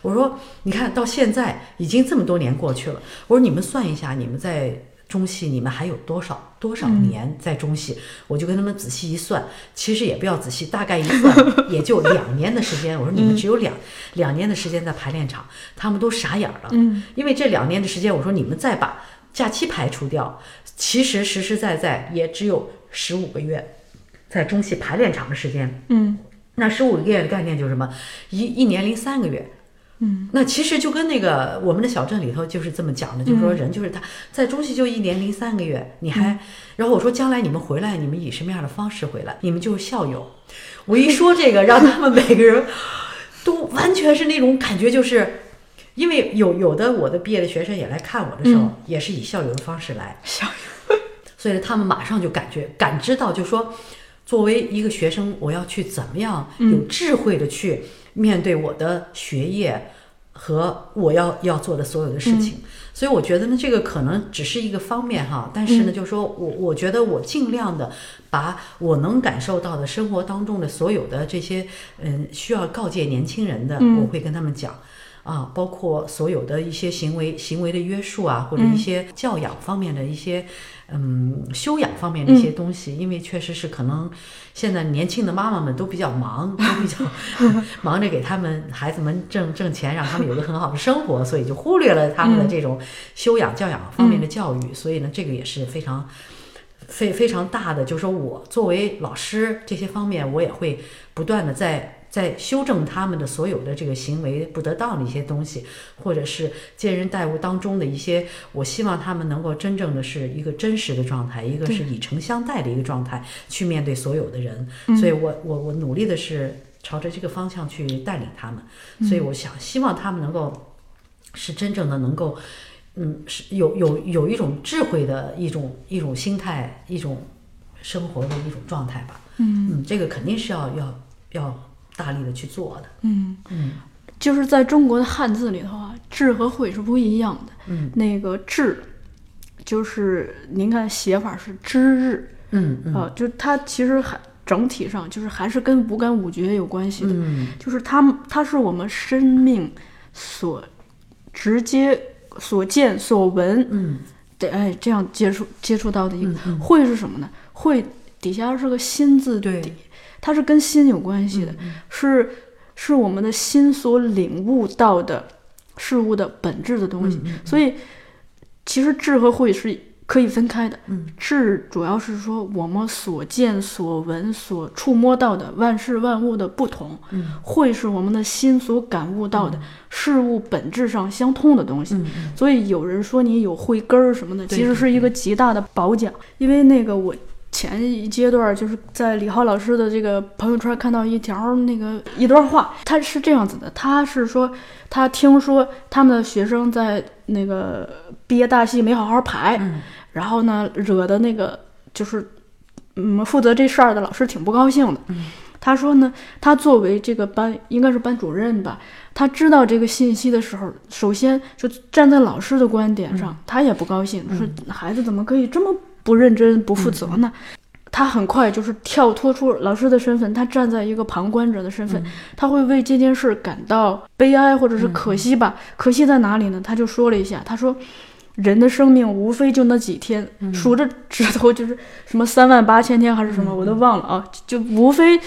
我说你看到现在已经这么多年过去了，我说你们算一下，你们在。中戏，你们还有多少多少年在中戏？我就跟他们仔细一算，其实也不要仔细，大概一算 (laughs) 也就两年的时间。我说你们只有两两年的时间在排练场，他们都傻眼了。嗯，因为这两年的时间，我说你们再把假期排除掉，其实实实在在也只有十五个月在中戏排练场的时间。嗯，那十五个月的概念就是什么？一一年零三个月。嗯，那其实就跟那个我们的小镇里头就是这么讲的，就是说人就是他在中戏就一年零三个月，你还，然后我说将来你们回来，你们以什么样的方式回来？你们就是校友。我一说这个，让他们每个人都完全是那种感觉，就是因为有有的我的毕业的学生也来看我的时候，也是以校友的方式来校友，所以他们马上就感觉感知到，就说作为一个学生，我要去怎么样有智慧的去。面对我的学业和我要要做的所有的事情，所以我觉得呢，这个可能只是一个方面哈。但是呢，就是说我我觉得我尽量的把我能感受到的生活当中的所有的这些嗯需要告诫年轻人的，我会跟他们讲啊，包括所有的一些行为行为的约束啊，或者一些教养方面的一些。嗯，修养方面的一些东西，因为确实是可能现在年轻的妈妈们都比较忙，都比较 (laughs) 忙着给他们孩子们挣挣钱，让他们有个很好的生活，所以就忽略了他们的这种修养教养方面的教育。所以呢，这个也是非常非非常大的，就是说我作为老师这些方面，我也会不断的在。在修正他们的所有的这个行为不得当的一些东西，或者是接人待物当中的一些，我希望他们能够真正的是一个真实的状态，一个是以诚相待的一个状态去面对所有的人。所以我我我努力的是朝着这个方向去带领他们。所以我想希望他们能够是真正的能够，嗯，是有有有一种智慧的一种一种心态，一种生活的一种状态吧。嗯嗯，这个肯定是要要要。大力的去做的，嗯。嗯，就是在中国的汉字里头啊，智和慧是不一样的。嗯，那个智，就是您看写法是知日，嗯嗯。啊，就它其实还整体上就是还是跟五感五觉有关系的，嗯。就是它它是我们生命所直接所见所闻，嗯。对，哎，这样接触接触到的一个嗯嗯。慧是什么呢？慧底下是个心字对。底，它是跟心有关系的，是是我们的心所领悟到的事物的本质的东西。嗯所以，其实智和慧是可以分开的。嗯智主要是说我们所见所闻所触摸到的万事万物的不同，嗯慧是我们的心所感悟到的事物本质上相通的东西。嗯所以有人说你有慧根儿什么的，其实是一个极大的褒奖。因为那个我前一阶段就是在李浩老师的这个朋友圈看到一条那个一段话，他是这样子的，他是说他听说他们的学生在那个毕业大戏没好好排，嗯。然后呢惹的那个就是嗯负责这事儿的老师挺不高兴的。嗯。他说呢，他作为这个班应该是班主任吧，他知道这个信息的时候，首先就站在老师的观点上，他也不高兴，说孩子怎么可以这么不认真、不负责呢？他很快就是跳脱出老师的身份，他站在一个旁观者的身份，他会为这件事感到悲哀或者是可惜吧？可惜在哪里呢？他就说了一下，他说。人的生命无非就那几天，数着指头就是什么三万八千天还是什么，我都忘了啊，就无非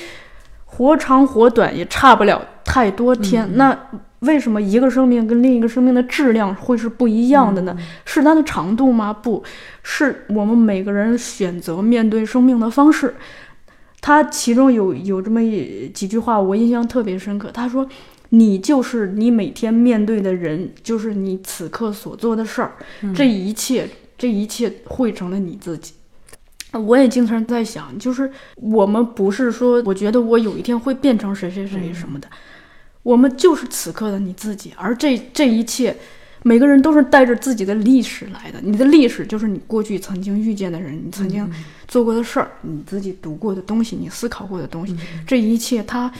活长活短也差不了太多天。那为什么一个生命跟另一个生命的质量会是不一样的呢？是它的长度吗？不是，我们每个人选择面对生命的方式。他其中有有这么一几句话，我印象特别深刻。他说：“你就是你每天面对的人，就是你此刻所做的事儿，这一切，这一切汇成了你自己。”我也经常在想，就是我们不是说，我觉得我有一天会变成谁谁谁什么的，我们就是此刻的你自己，而这这一切，每个人都是带着自己的历史来的。你的历史就是你过去曾经遇见的人，你曾经做过的事儿，你自己读过的东西，你思考过的东西，这一切它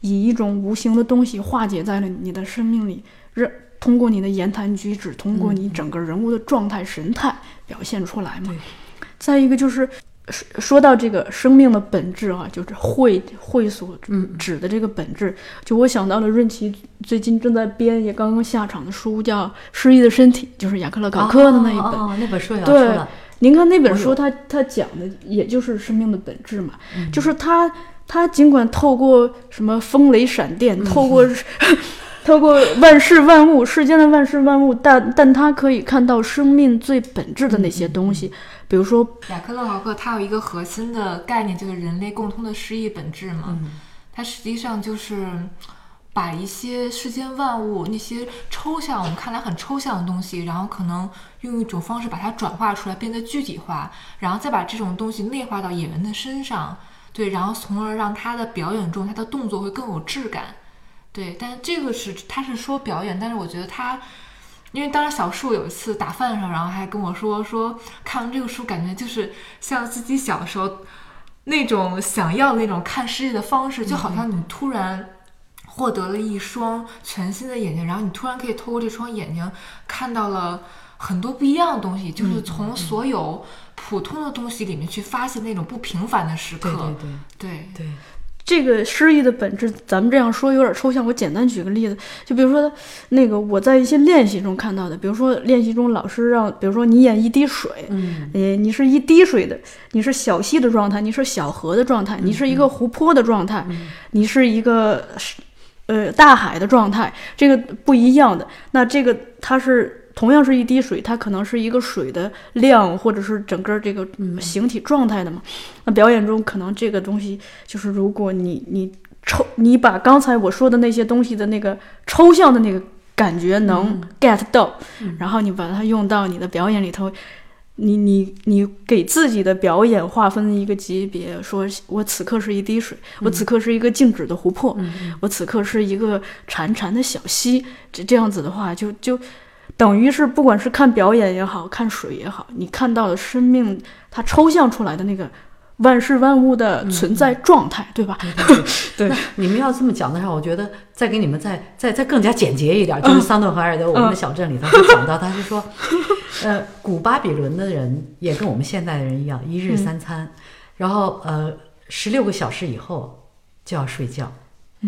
以一种无形的东西化解在了你的生命里，让通过你的言谈举止，通过你整个人物的状态神态表现出来嘛。再一个就是说说到这个生命的本质啊，就是会会所指的这个本质，就我想到了润奇最近正在编也刚刚下场的书，叫《失忆的身体》，就是雅克勒考克的那一本。哦，那本书也对，，您看那本书它，它讲的也就是生命的本质嘛，嗯。就是它它尽管透过什么风雷闪电，透过 (laughs) 透过万事万物，世间的万事万物，但但它可以看到生命最本质的那些东西，比如说雅克勒豪克他有一个核心的概念，就是人类共通的诗意本质嘛。它实际上就是把一些世间万物那些抽象，我们看来很抽象的东西，然后可能用一种方式把它转化出来，变得具体化，然后再把这种东西内化到演员的身上，对，然后从而让他的表演中他的动作会更有质感。对，但这个是他是说表演，但是我觉得他，因为当时小树有一次打饭上，然后还跟我说说看完这个书，感觉就是像自己小时候那种想要的那种看世界的方式，就好像你突然获得了一双全新的眼睛，然后你突然可以透过这双眼睛看到了很多不一样的东西，就是从所有普通的东西里面去发现那种不平凡的时刻。对对。对。对，这个诗意的本质，咱们这样说有点抽象。我简单举个例子，就比如说那个我在一些练习中看到的，比如说练习中老师让，比如说你演一滴水，你是一滴水的，你是小溪的状态，你是小河的状态，你是一个湖泊的状态，你是一个呃大海的状态，这个不一样的。那这个它是同样是一滴水，它可能是一个水的量，或者是整个这个形体状态的嘛。那表演中可能这个东西就是，如果你你抽你把刚才我说的那些东西的那个抽象的那个感觉能 get 到，然后你把它用到你的表演里头。你你你给自己的表演划分一个级别，说我此刻是一滴水，我此刻是一个静止的湖泊，我此刻是一个潺潺的小溪，这这样子的话，就就等于是不管是看表演也好看水也好，你看到的生命它抽象出来的那个万事万物的存在状态，对吧？对那你们要这么讲的话，我觉得再给你们再再再更加简洁一点，(laughs) 就是桑顿海尔德《我们的小镇》里头就讲到，他是说，呃，古巴比伦的人也跟我们现代的人一样，一日三餐，然后呃，十六个小时以后就要睡觉。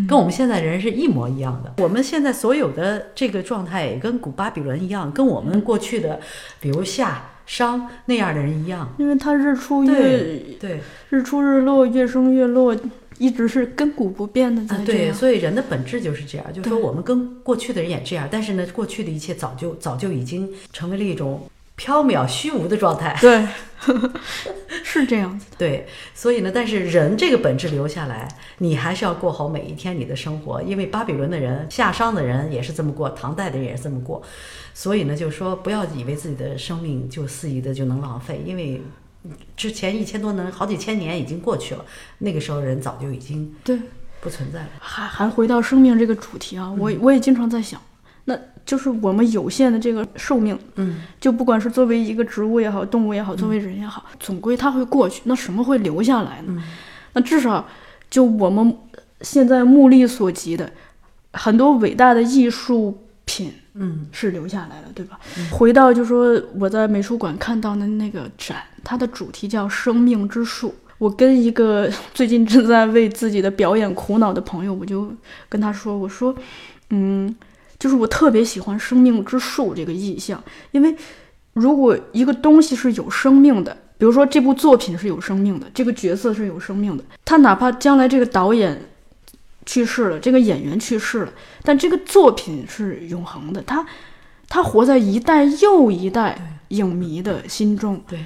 跟我们现在人是一模一样的。我们现在所有的这个状态也跟古巴比伦一样，跟我们过去的，比如夏、商那样的人一样。因为它日出月对对。日出日落，月升月落，一直是亘古不变的在啊，对，所以人的本质就是这样，就是说我们跟过去的人也这样，但是呢，过去的一切早就早就已经成为了一种缥缈虚无的状态。对，(laughs) 是这样子的。对，所以呢，但是人这个本质留下来，你还是要过好每一天你的生活，因为巴比伦的人、夏商的人也是这么过，唐代的人也是这么过，所以呢，就是说不要以为自己的生命就肆意的就能浪费，因为之前一千多年、好几千年已经过去了，那个时候人早就已经对，不存在了。还还回到生命这个主题啊，我我也经常在想，那就是我们有限的这个寿命，嗯，就不管是作为一个植物也好，动物也好，作为人也好，总归它会过去。那什么会留下来呢？那至少就我们现在目力所及的很多伟大的艺术品，嗯，是留下来了，对吧？回到就说我在美术馆看到的那个展，它的主题叫“生命之树”。我跟一个 (laughs) 最近正在为自己的表演苦恼的朋友，我就跟他说：“我说，嗯，就是我特别喜欢‘生命之树’这个意象，因为如果一个东西是有生命的，比如说这部作品是有生命的，这个角色是有生命的，他哪怕将来这个导演去世了，这个演员去世了，但这个作品是永恒的，他他活在一代又一代影迷的心中，对，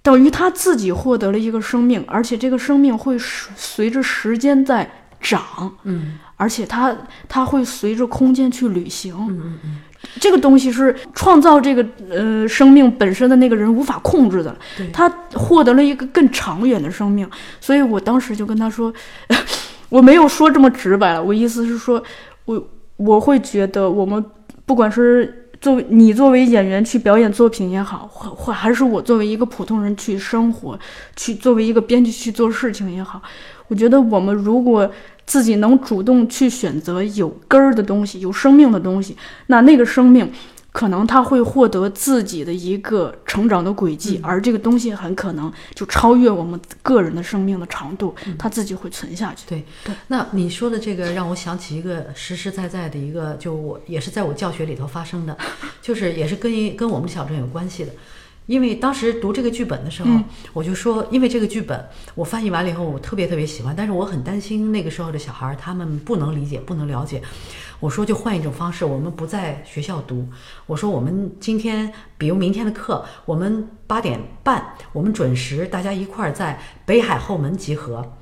等于他自己获得了一个生命，而且这个生命会随随着时间在长，嗯而且它它会随着空间去旅行。嗯嗯嗯，这个东西是创造这个呃生命本身的那个人无法控制的，他获得了一个更长远的生命，所以我当时就跟他说，(laughs) 我没有说这么直白了，我意思是说，我我会觉得我们不管是作为你作为演员去表演作品也好，或或还是我作为一个普通人去生活，去作为一个编剧去做事情也好，我觉得我们如果自己能主动去选择有根儿的东西、有生命的东西，那那个生命可能他会获得自己的一个成长的轨迹，而这个东西很可能就超越我们个人的生命的长度，它自己会存下去。对对那你说的这个让我想起一个实实在在的一个，就我也是在我教学里头发生的，就是也是跟一跟我们小镇有关系的。因为当时读这个剧本的时候，我就说，因为这个剧本我翻译完了以后，我特别特别喜欢，但是我很担心那个时候的小孩儿他们不能理解，不能了解。我说就换一种方式，我们不在学校读。我说我们今天，比如明天的课，我们八点半，我们准时大家一块儿在北海后门集合。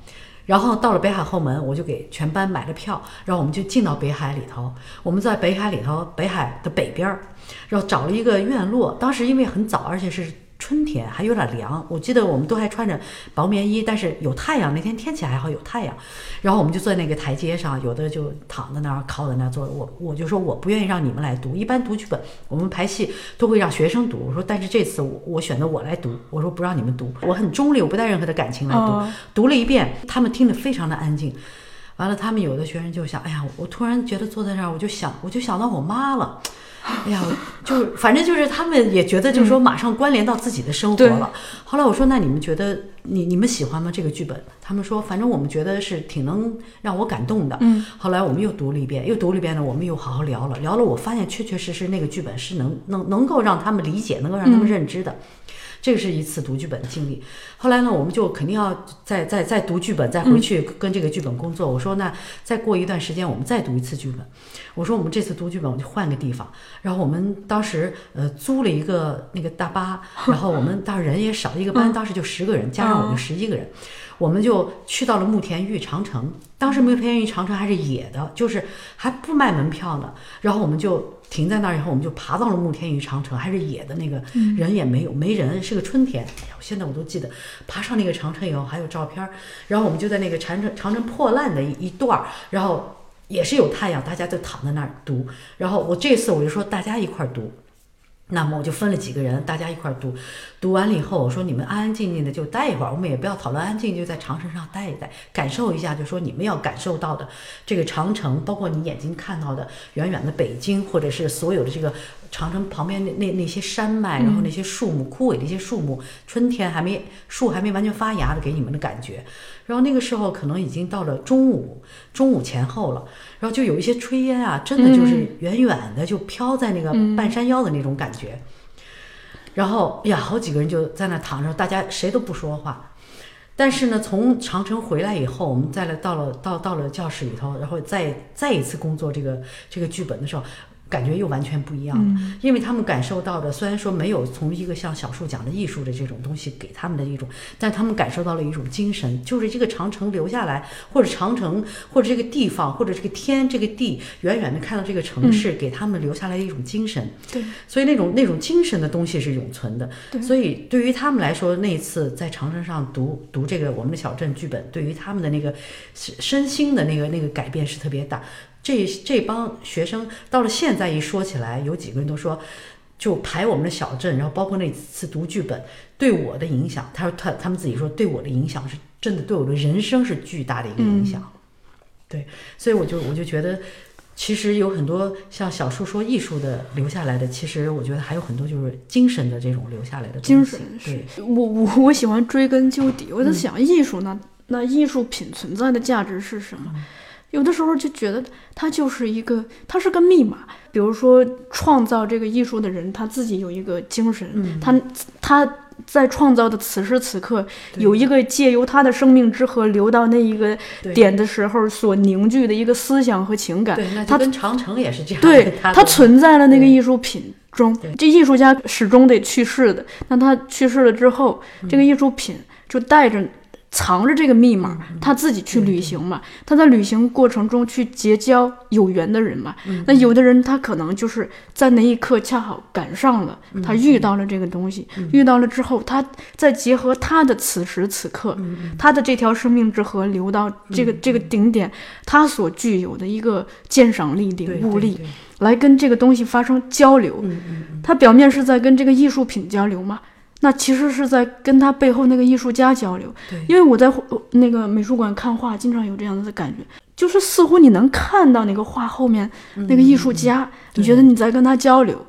然后到了北海后门，我就给全班买了票，然后我们就进到北海里头。我们在北海里头，北海的北边儿，然后找了一个院落。当时因为很早，而且是春天，还有点凉。我记得我们都还穿着薄棉衣，但是有太阳，那天天气还好，有太阳。然后我们就坐在那个台阶上，有的就躺在那儿，靠在那儿坐。我我就说我不愿意让你们来读，一般读剧本，我们排戏都会让学生读。我说但是这次我我选择我来读，我说不让你们读，我很中立，我不带任何的感情来读。哦读了一遍，他们听得非常的安静。完了，他们有的学生就想，哎呀，我突然觉得坐在这儿，我就想，我就想到我妈了。哎呀，就反正就是他们也觉得，就是说马上关联到自己的生活对了。后来我说，那你们觉得你你们喜欢吗？这个剧本？他们说，反正我们觉得是挺能让我感动的。嗯。后来我们又读了一遍，又读了一遍呢，我们又好好聊了，聊了，我发现确确实实那个剧本是能能能够让他们理解，能够让他们认知的。这个是一次读剧本的经历。后来呢，我们就肯定要再再再读剧本，再回去跟这个剧本工作。我说那再过一段时间，我们再读一次剧本。我说我们这次读剧本，我们就换个地方。然后我们当时呃租了一个那个大巴，(laughs) 然后我们当时人也少，一个班当时就十个人，加上我们十一个人。我们就去到了慕田峪长城，当时慕田峪长城还是野的，就是还不卖门票呢。然后我们就停在那儿以后，我们就爬到了慕田峪长城，还是野的那个，人也没有，没人，是个春天。哎呀，现在我都记得，爬上那个长城以后还有照片儿，然后我们就在那个长城长城破烂的一一段儿，然后也是有太阳，大家就躺在那儿读。然后我这次我就说大家一块儿读。那么我就分了几个人，大家一块儿读。读完了以后，我说你们安安静静的就待一会儿，我们也不要讨论，安静就在长城上待一待，感受一下。就说你们要感受到的这个长城，包括你眼睛看到的远远的北京，或者是所有的这个长城旁边那那那些山脉，然后那些树木枯萎的一些树木，春天还没树还没完全发芽的给你们的感觉。然后那个时候可能已经到了中午，中午前后了，然后就有一些炊烟啊，真的就是远远的就飘在那个半山腰的那种感觉。然后呀，好几个人就在那躺着，大家谁都不说话。但是呢，从长城回来以后，我们再来到了到到了教室里头，然后再再一次工作这个这个剧本的时候。感觉又完全不一样了，因为他们感受到的虽然说没有从一个像小树讲的艺术的这种东西给他们的一种，但他们感受到了一种精神，就是这个长城留下来，或者长城，或者这个地方，或者这个天，这个地，远远的看到这个城市，给他们留下来一种精神。对，所以那种那种精神的东西是永存的。对，所以对于他们来说，那一次在长城上读读这个我们的小镇剧本，对于他们的那个身心的那个那个改变是特别大。这这帮学生到了现在一说起来，有几个人都说，就排我们的小镇，然后包括那次读剧本对我的影响，他说他他们自己说对我的影响是真的，对我的人生是巨大的一个影响。对，所以我就我就觉得，其实有很多像小树说艺术的留下来的，其实我觉得还有很多就是精神的这种留下来的精神。对，我我我喜欢追根究底，我在想艺术呢，那艺术品存在的价值是什么？有的时候就觉得它就是一个，它是个密码。比如说，创造这个艺术的人，他自己有一个精神，他他在创造的此时此刻，有一个借由他的生命之河流到那一个点的时候所凝聚的一个思想和情感。他跟长城也是这样。对，他存在了那个艺术品中。这艺术家始终得去世的，那他去世了之后，这个艺术品就带着。藏着这个密码，他自己去旅行嘛？他在旅行过程中去结交有缘的人嘛？那有的人他可能就是在那一刻恰好赶上了，他遇到了这个东西，遇到了之后，他再结合他的此时此刻，他的这条生命之河流到这个这个顶点，他所具有的一个鉴赏力、领悟力，来跟这个东西发生交流。他表面是在跟这个艺术品交流嘛？那其实是在跟他背后那个艺术家交流，因为我在那个美术馆看画，经常有这样的感觉，就是似乎你能看到那个画后面那个艺术家，你觉得你在跟他交流，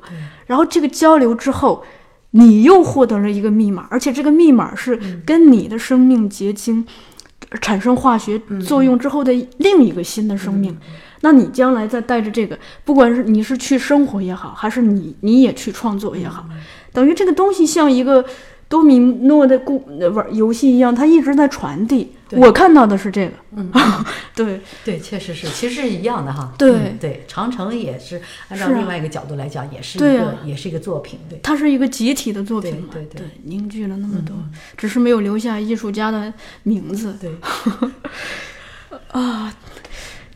然后这个交流之后，你又获得了一个密码，而且这个密码是跟你的生命结晶产生化学作用之后的另一个新的生命，那你将来再带着这个，不管是你是去生活也好，还是你你也去创作也好。等于这个东西像一个多米诺的故玩游戏一样，它一直在传递。我看到的是这个，嗯，(laughs) 对对，确实是，其实是一样的哈。对对，长城也是按照另外一个角度来讲，也是一个也是一个作品。对，它是一个集体的作品嘛？对对，凝聚了那么多，只是没有留下艺术家的名字。对 (laughs) (laughs) 啊。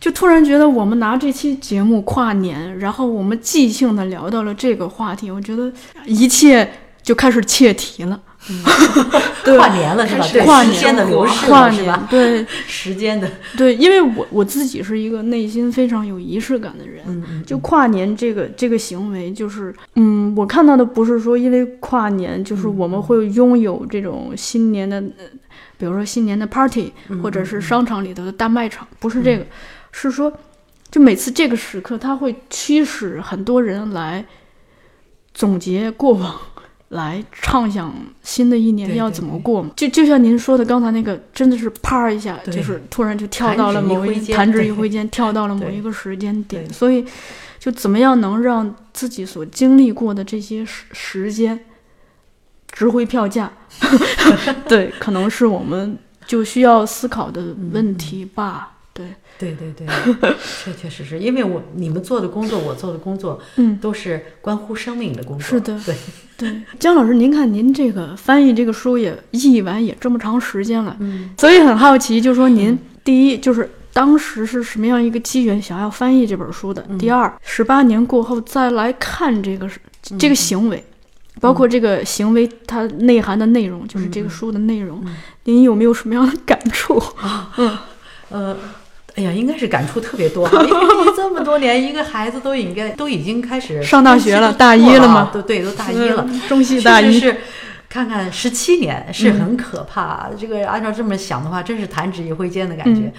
就突然觉得我们拿这期节目跨年，然后我们即兴的聊到了这个话题，我觉得一切就开始切题了。(laughs) 跨年了是吧？跨年的流逝是吧？对，(laughs) 时间的对，因为我我自己是一个内心非常有仪式感的人，就跨年这个这个行为，就是嗯，我看到的不是说因为跨年就是我们会拥有这种新年的，比如说新年的 party，或者是商场里头的大卖场，不是这个。是说，就每次这个时刻，他会驱使很多人来总结过往，来畅想新的一年要怎么过嘛？就就像您说的刚才那个，真的是啪一下，就是突然就跳到了某一弹指一挥间，跳到了某一个时间点。所以，就怎么样能让自己所经历过的这些时时间值回票价？(laughs) 对，可能是我们就需要思考的问题吧。对。对对对，确确实实，因为我你们做的工作，我做的工作，嗯，都是关乎生命的工作。是的，对对。姜老师，您看您这个翻译这个书也译完也这么长时间了，嗯，所以很好奇，就说您第一就是当时是什么样一个机缘想要翻译这本书的？第二，十八年过后再来看这个这个行为，包括这个行为它内涵的内容，就是这个书的内容，您有没有什么样的感触？啊，嗯，呃。哎呀，应该是感触特别多哈，因为这么多年，一个孩子都应该都已经开始 (laughs) 上大学了大一了了吗都对，都大一了，嗯中戏大一是。看看十七年是很可怕，这个按照这么想的话，真是弹指一挥间的感觉。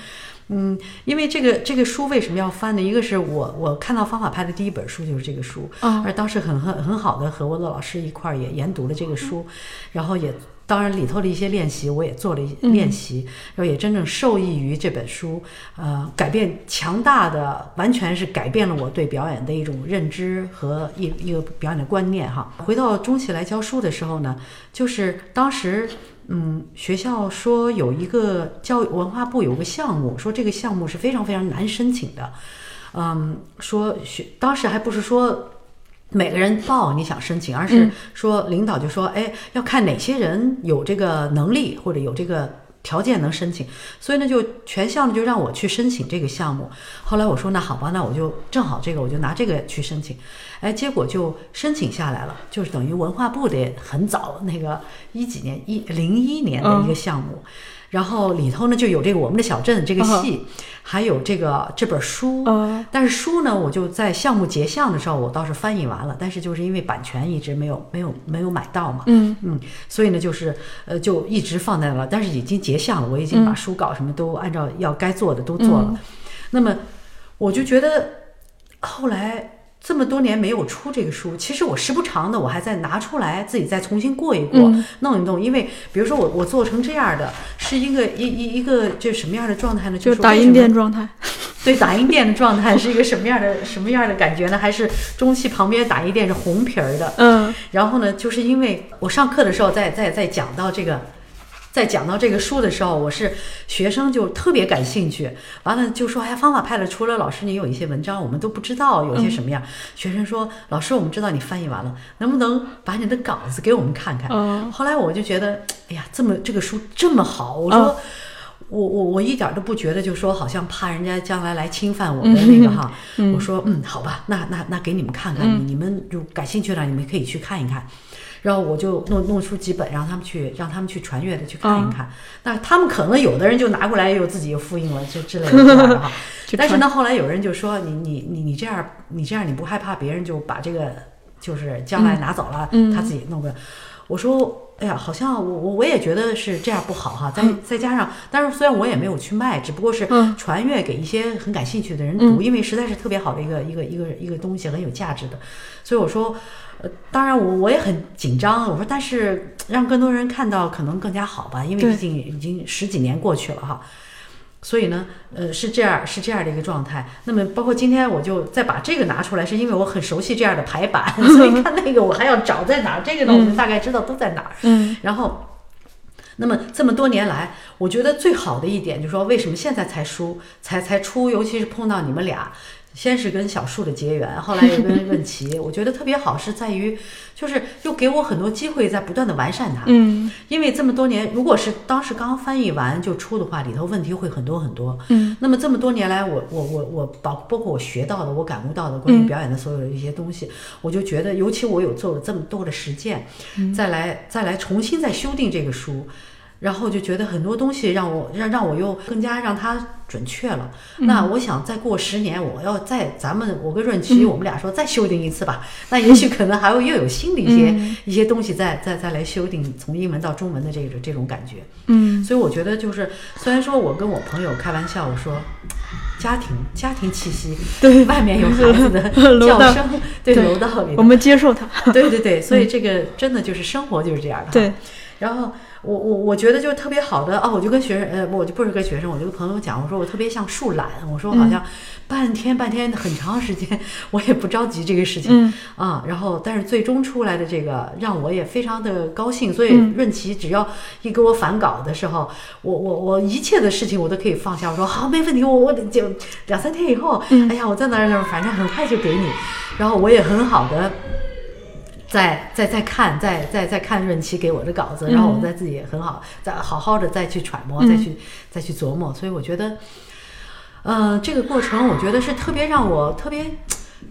嗯，因为这个这个书为什么要翻呢？一个是我我看到方法派的第一本书就是这个书，哦而当时很很很好的和我的老师一块儿也研读了这个书，然后也当然里头的一些练习我也做了一练习，然后也真正受益于这本书，呃，改变强大的，完全是改变了我对表演的一种认知和一一个表演的观念哈。回到中戏来教书的时候呢，就是当时。嗯，学校说有一个教育文化部有个项目，说这个项目是非常非常难申请的。嗯，说学当时还不是说每个人报你想申请，而是说领导就说，哎，要看哪些人有这个能力或者有这个条件能申请，所以呢，就全校呢就让我去申请这个项目。后来我说那好吧，那我就正好这个我就拿这个去申请，哎，结果就申请下来了，就是等于文化部的很早那个一几年一零一年的一个项目。然后里头呢就有这个我们的小镇这个戏，还有这个这本书。呃但是书呢，我就在项目结项的时候，我倒是翻译完了，但是就是因为版权一直没有没有没有买到嘛，嗯嗯，所以呢，就是呃，就一直放在那了。但是已经结项了，我已经把书稿什么都按照要该做的都做了。那么我就觉得后来。这么多年没有出这个书，其实我时不常的我还在拿出来自己再重新过一过，嗯弄一弄。因为比如说我我做成这样的，是一个一一一个这什么样的状态呢？就是打印店状态。(laughs) 对打印店的状态是一个什么样的什么样的感觉呢？还是中戏旁边打印店是红皮儿的？嗯然后呢，就是因为我上课的时候在在在讲到这个。在讲到这个书的时候，我是学生就特别感兴趣，完了就说：“哎呀，方法派的除了老师你有一些文章，我们都不知道有些什么样。学生说：“老师，我们知道你翻译完了，能不能把你的稿子给我们看看？”嗯后来我就觉得，哎呀，这么这个书这么好，我说。我我我一点都不觉得，就说好像怕人家将来来侵犯我的那个哈。我说嗯，好吧，那那那给你们看看，你你们就感兴趣了，你们可以去看一看。然后我就弄弄出几本，让他们去让他们去传阅的去看一看。那他们可能有的人就拿过来又自己又复印了，就之类的。(laughs) 但是呢，后来有人就说你你你你这样你这样你不害怕别人就把这个就是将来拿走了，他自己弄个。我说，哎呀，好像我我我也觉得是这样不好哈。再再加上，但是虽然我也没有去卖，只不过是嗯传阅给一些很感兴趣的人读，因为实在是特别好的一个一个一个一个东西，很有价值的。所以我说，呃，当然我我也很紧张。我说，但是让更多人看到可能更加好吧，因为对毕竟已经十几年过去了哈。所以呢，呃，是这样，是这样的一个状态。那么，包括今天我就再把这个拿出来，是因为我很熟悉这样的排版，(laughs) 所以看那个我还要找在哪儿，这个呢我就大概知道都在哪儿。嗯然后，那么这么多年来，我觉得最好的一点就是说，为什么现在才出，才才出，尤其是碰到你们俩。先是跟小树的结缘，后来又跟润琪，(laughs) 我觉得特别好，是在于，就是又给我很多机会，在不断的完善它。嗯因为这么多年，如果是当时刚翻译完就出的话，里头问题会很多很多。嗯，那么这么多年来，我我我我包包括我学到的，我感悟到的关于表演的所有的一些东西，我就觉得，尤其我有做了这么多的实践，再来再来重新再修订这个书。然后就觉得很多东西让我让让我又更加让它准确了。那我想再过十年，我要再咱们我跟润琪，我们俩说再修订一次吧。那也许可能还会又有新的一些、一些东西再再再来修订，从英文到中文的这个这种感觉。嗯所以我觉得就是，虽然说我跟我朋友开玩笑，我说家庭家庭气息，对外面有孩子的 (laughs) 叫声，(laughs) 对对楼道里我们接受它。(laughs) 对对对，所以这个真的就是生活就是这样的。对，然后我我我觉得就特别好的哦，我就跟学生呃，我就不是跟学生，我就跟朋友讲，我说我特别像树懒，我说好像半天半天很长时间，(laughs) 我也不着急这个事情、嗯啊。然后但是最终出来的这个让我也非常的高兴，所以嗯润琪只要一给我返稿的时候，我我我一切的事情我都可以放下，我说好没问题，我我得就两三天以后，嗯哎呀我在哪儿哪儿，反正很快就给你，然后我也很好的。再再再看，再再再看润琪给我的稿子，然后我再自己很好，再好好的再去揣摩，再去再去琢磨。所以我觉得，呃，这个过程我觉得是特别让我特别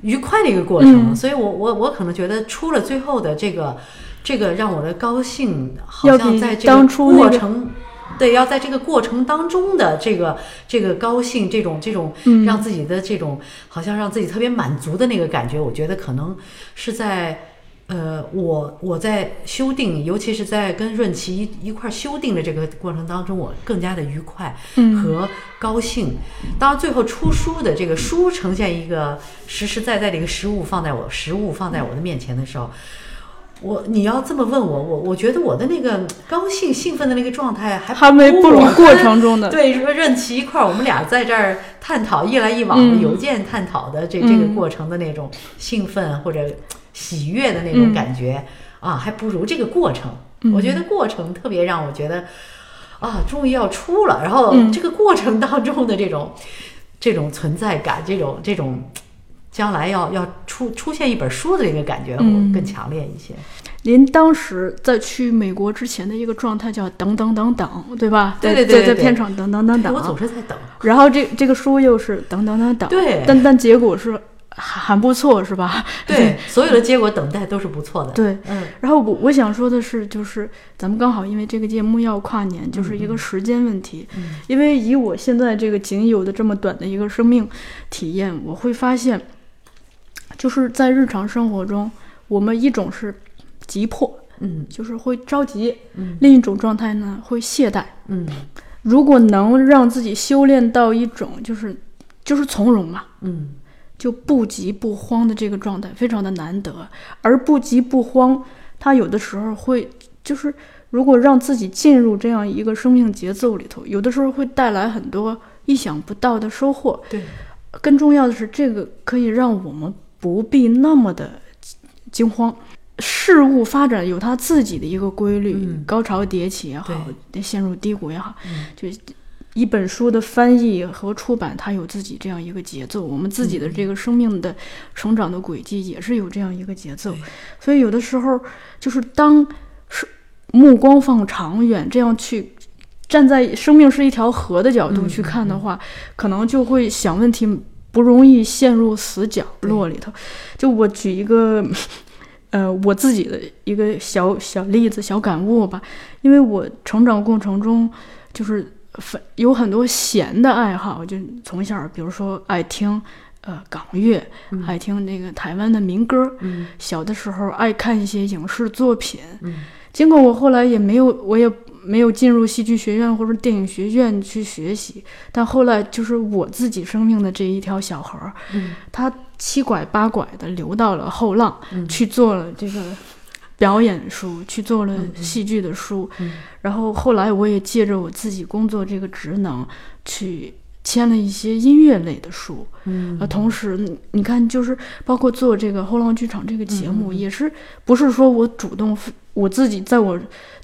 愉快的一个过程。嗯所以我我我可能觉得出了最后的这个这个让我的高兴，好像在这个当初过程对，要在这个过程当中的这个这个高兴，这种这种嗯让自己的这种好像让自己特别满足的那个感觉，我觉得可能是在。呃，我我在修订，尤其是在跟润琪一一块儿修订的这个过程当中，我更加的愉快嗯和高兴。当然，最后出书的这个书呈现一个实实在在的一个实物放在我实物放在我的面前的时候，我你要这么问我，我我觉得我的那个高兴兴奋的那个状态还还没不如过程中的 (laughs) 对说任琪一块儿，我们俩在这儿探讨一来一往的嗯邮件探讨的这、嗯这个过程的那种兴奋或者喜悦的那种嗯感觉、啊，还不如这个过程。我觉得过程特别让我觉得啊，终于要出了，然后嗯这个过程当中的这种、这种存在感，这种这种。将来要要出出现一本书的这个感觉，嗯我更强烈一些。您当时在去美国之前的一个状态叫等等等等，对吧？对对对在片场等等等等。我总是在等。然后这这个书又是等等等等，对但但结果是还还不错，是吧？对，所有的结果等待都是不错的。对。嗯，然后我我想说的是，就是咱们刚好因为这个节目要跨年，就是一个时间问题。嗯因为以我现在这个仅有的这么短的一个生命体验，我会发现，就是在日常生活中，我们一种是急迫，嗯就是会着急；嗯另一种状态呢会懈怠。嗯如果能让自己修炼到一种就是就是从容嘛，嗯就不急不慌的这个状态，非常的难得。而不急不慌，他有的时候会就是，如果让自己进入这样一个生命节奏里头，有的时候会带来很多意想不到的收获。对，更重要的是，这个可以让我们不必那么的惊慌。事物发展有它自己的一个规律，嗯高潮迭起也好，陷入低谷也好，就一本书的翻译和出版，它有自己这样一个节奏。我们自己的这个生命的成长的轨迹也是有这样一个节奏。对所以有的时候就是当是目光放长远，这样去站在生命是一条河的角度嗯去看的话，可能就会想问题不容易陷入死角落里头。就我举一个。呃，我自己的一个小小例子、小感悟吧，因为我成长过程中，就是分有很多闲的爱好，就从小，比如说爱听呃港乐，爱听那个台湾的民歌，嗯小的时候爱看一些影视作品。嗯尽管我后来也没有，我也没有进入戏剧学院或者电影学院去学习，但后来就是我自己生命的这一条小河，嗯它七拐八拐的流到了后浪，嗯去做了这个表演书，去做了戏剧的书，嗯。然后后来我也借着我自己工作这个职能，去签了一些音乐类的书，嗯。呃，同时你你看，就是包括做这个后浪剧场这个节目，也是不是说我主动我自己在我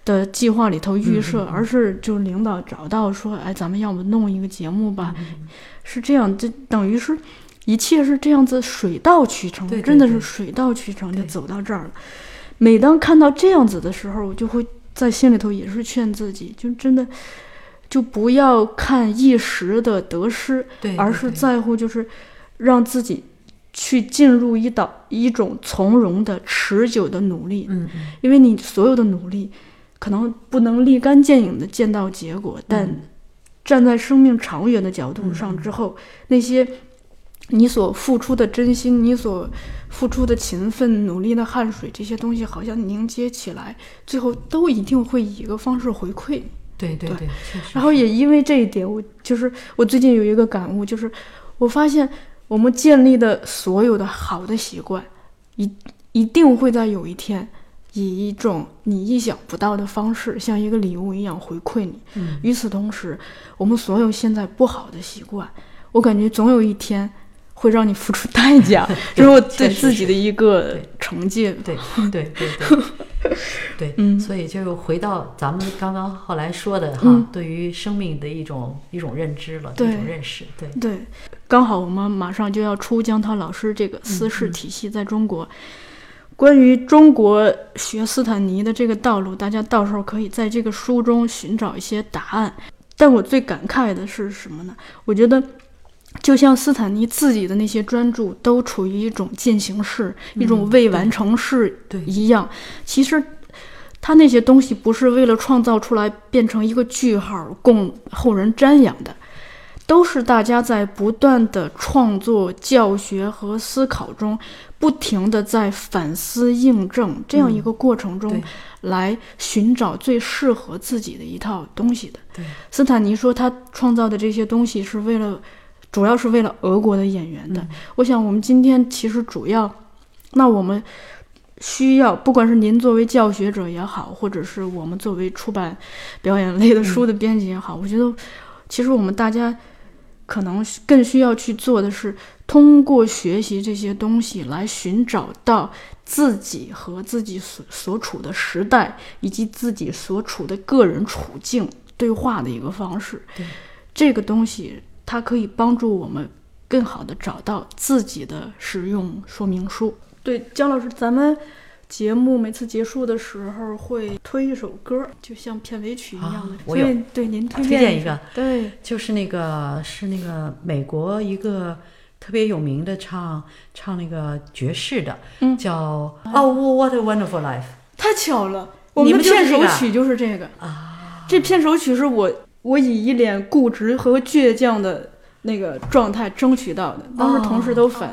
的计划里头预设，而是就领导找到说，哎，咱们要么弄一个节目吧？嗯是这样，这等于是一切是这样子水到渠成，对对真的是水到渠成就走到这儿了。每当看到这样子的时候，我就会在心里头也是劝自己，就真的就不要看一时的得失，对，而是在乎就是让自己去进入一道一种从容的持久的努力，嗯嗯。因为你所有的努力可能不能立竿见影的见到结果，但嗯。站在生命长远的角度上之后，那些你所付出的真心，你所付出的勤奋、努力的汗水，这些东西好像凝结起来，最后都一定会以一个方式回馈你。对对对然后也因为这一点，我就是我最近有一个感悟，就是我发现我们建立的所有的好的习惯，一一定会在有一天，以一种你意想不到的方式，像一个礼物一样回馈你。嗯与此同时，我们所有现在不好的习惯，我感觉总有一天会让你付出代价，(laughs) 这是我对自己的一个对惩戒。对对对对对，(laughs) 嗯所以就回到咱们刚刚后来说的哈，嗯对于生命的一种一种认知了，一种认识，对，对，刚好我们马上就要出江涛老师这个嗯私事体系在中国。关于中国学斯坦尼的这个道路，大家到时候可以在这个书中寻找一些答案。但我最感慨的是什么呢？我觉得，就像斯坦尼自己的那些专著都处于一种进行式、一种嗯未完成式对。一样，其实他那些东西不是为了创造出来变成一个句号供后人瞻仰的，都是大家在不断的创作、教学和思考中，不停的在反思、印证这样一个过程中，来寻找最适合自己的一套东西的。对，斯坦尼说他创造的这些东西是为了，主要是为了俄国的演员的。我想我们今天其实主要，那我们。需要，不管是您作为教学者也好，或者是我们作为出版表演类的书的编辑也好，我觉得，其实我们大家可能更需要去做的是，通过学习这些东西来寻找到自己和自己所所处的时代以及自己所处的个人处境对话的一个方式。这个东西它可以帮助我们更好的找到自己的使用说明书。对，姜老师，咱们节目每次结束的时候会推一首歌，就像片尾曲一样的。我有对您推荐一个，对，就是那个是那个美国一个特别有名的唱唱那个爵士的，嗯，叫 Oh What a Wonderful Life。太巧了，我们的片首曲就是这个啊。这片首曲是我我以一脸固执和倔强的那个状态争取到的，当时同事都反。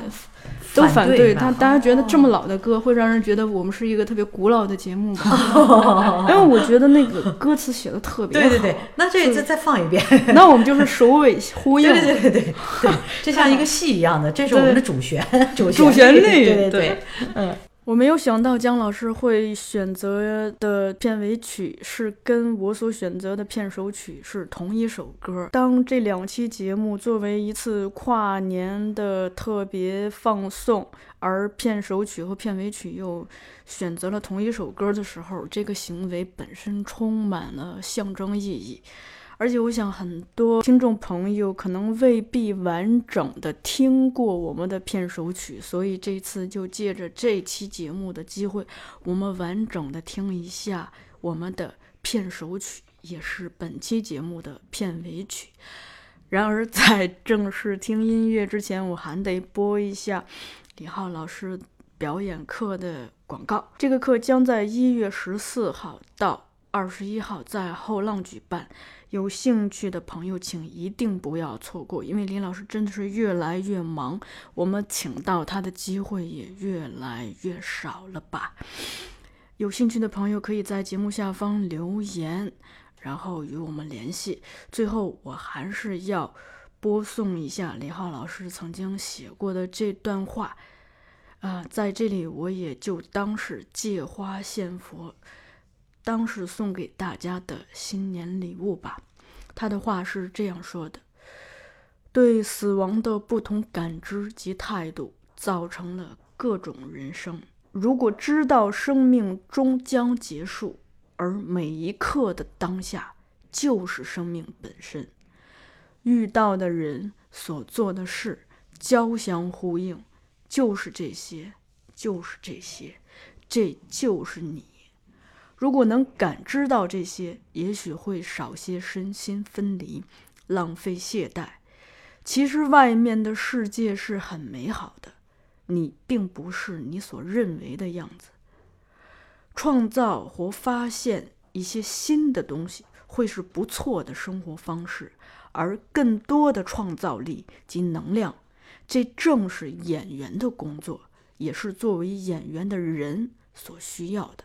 都反对他，大家觉得这么老的歌会让人觉得我们是一个特别古老的节目吧？(laughs) 因为我觉得那个歌词写的特别好。对对对，那这再再放一遍。(laughs) 那我们就是首尾呼应。对对对对对，这像一个戏一样的，这是我们的主旋 (laughs) 主主旋律。对对对，嗯。我没有想到姜老师会选择的片尾曲是跟我所选择的片首曲是同一首歌。当这两期节目作为一次跨年的特别放送，而片首曲和片尾曲又选择了同一首歌的时候，这个行为本身充满了象征意义。而且我想，很多听众朋友可能未必完整的听过我们的片首曲，所以这次就借着这期节目的机会，我们完整的听一下我们的片首曲，也是本期节目的片尾曲。然而，在正式听音乐之前，我还得播一下李浩老师表演课的广告。这个课将在一月十四号到二十一号在后浪举办。有兴趣的朋友，请一定不要错过，因为林老师真的是越来越忙，我们请到他的机会也越来越少了吧？有兴趣的朋友可以在节目下方留言，然后与我们联系。最后，我还是要播送一下李浩老师曾经写过的这段话，啊，在这里我也就当是借花献佛。当是送给大家的新年礼物吧。他的话是这样说的：“对死亡的不同感知及态度，造成了各种人生。如果知道生命终将结束，而每一刻的当下就是生命本身，遇到的人所做的事交相呼应，就是这些，就是这些，这就是你。”如果能感知到这些，也许会少些身心分离、浪费懈怠。其实外面的世界是很美好的，你并不是你所认为的样子。创造或发现一些新的东西，会是不错的生活方式，而更多的创造力及能量，这正是演员的工作，也是作为演员的人所需要的。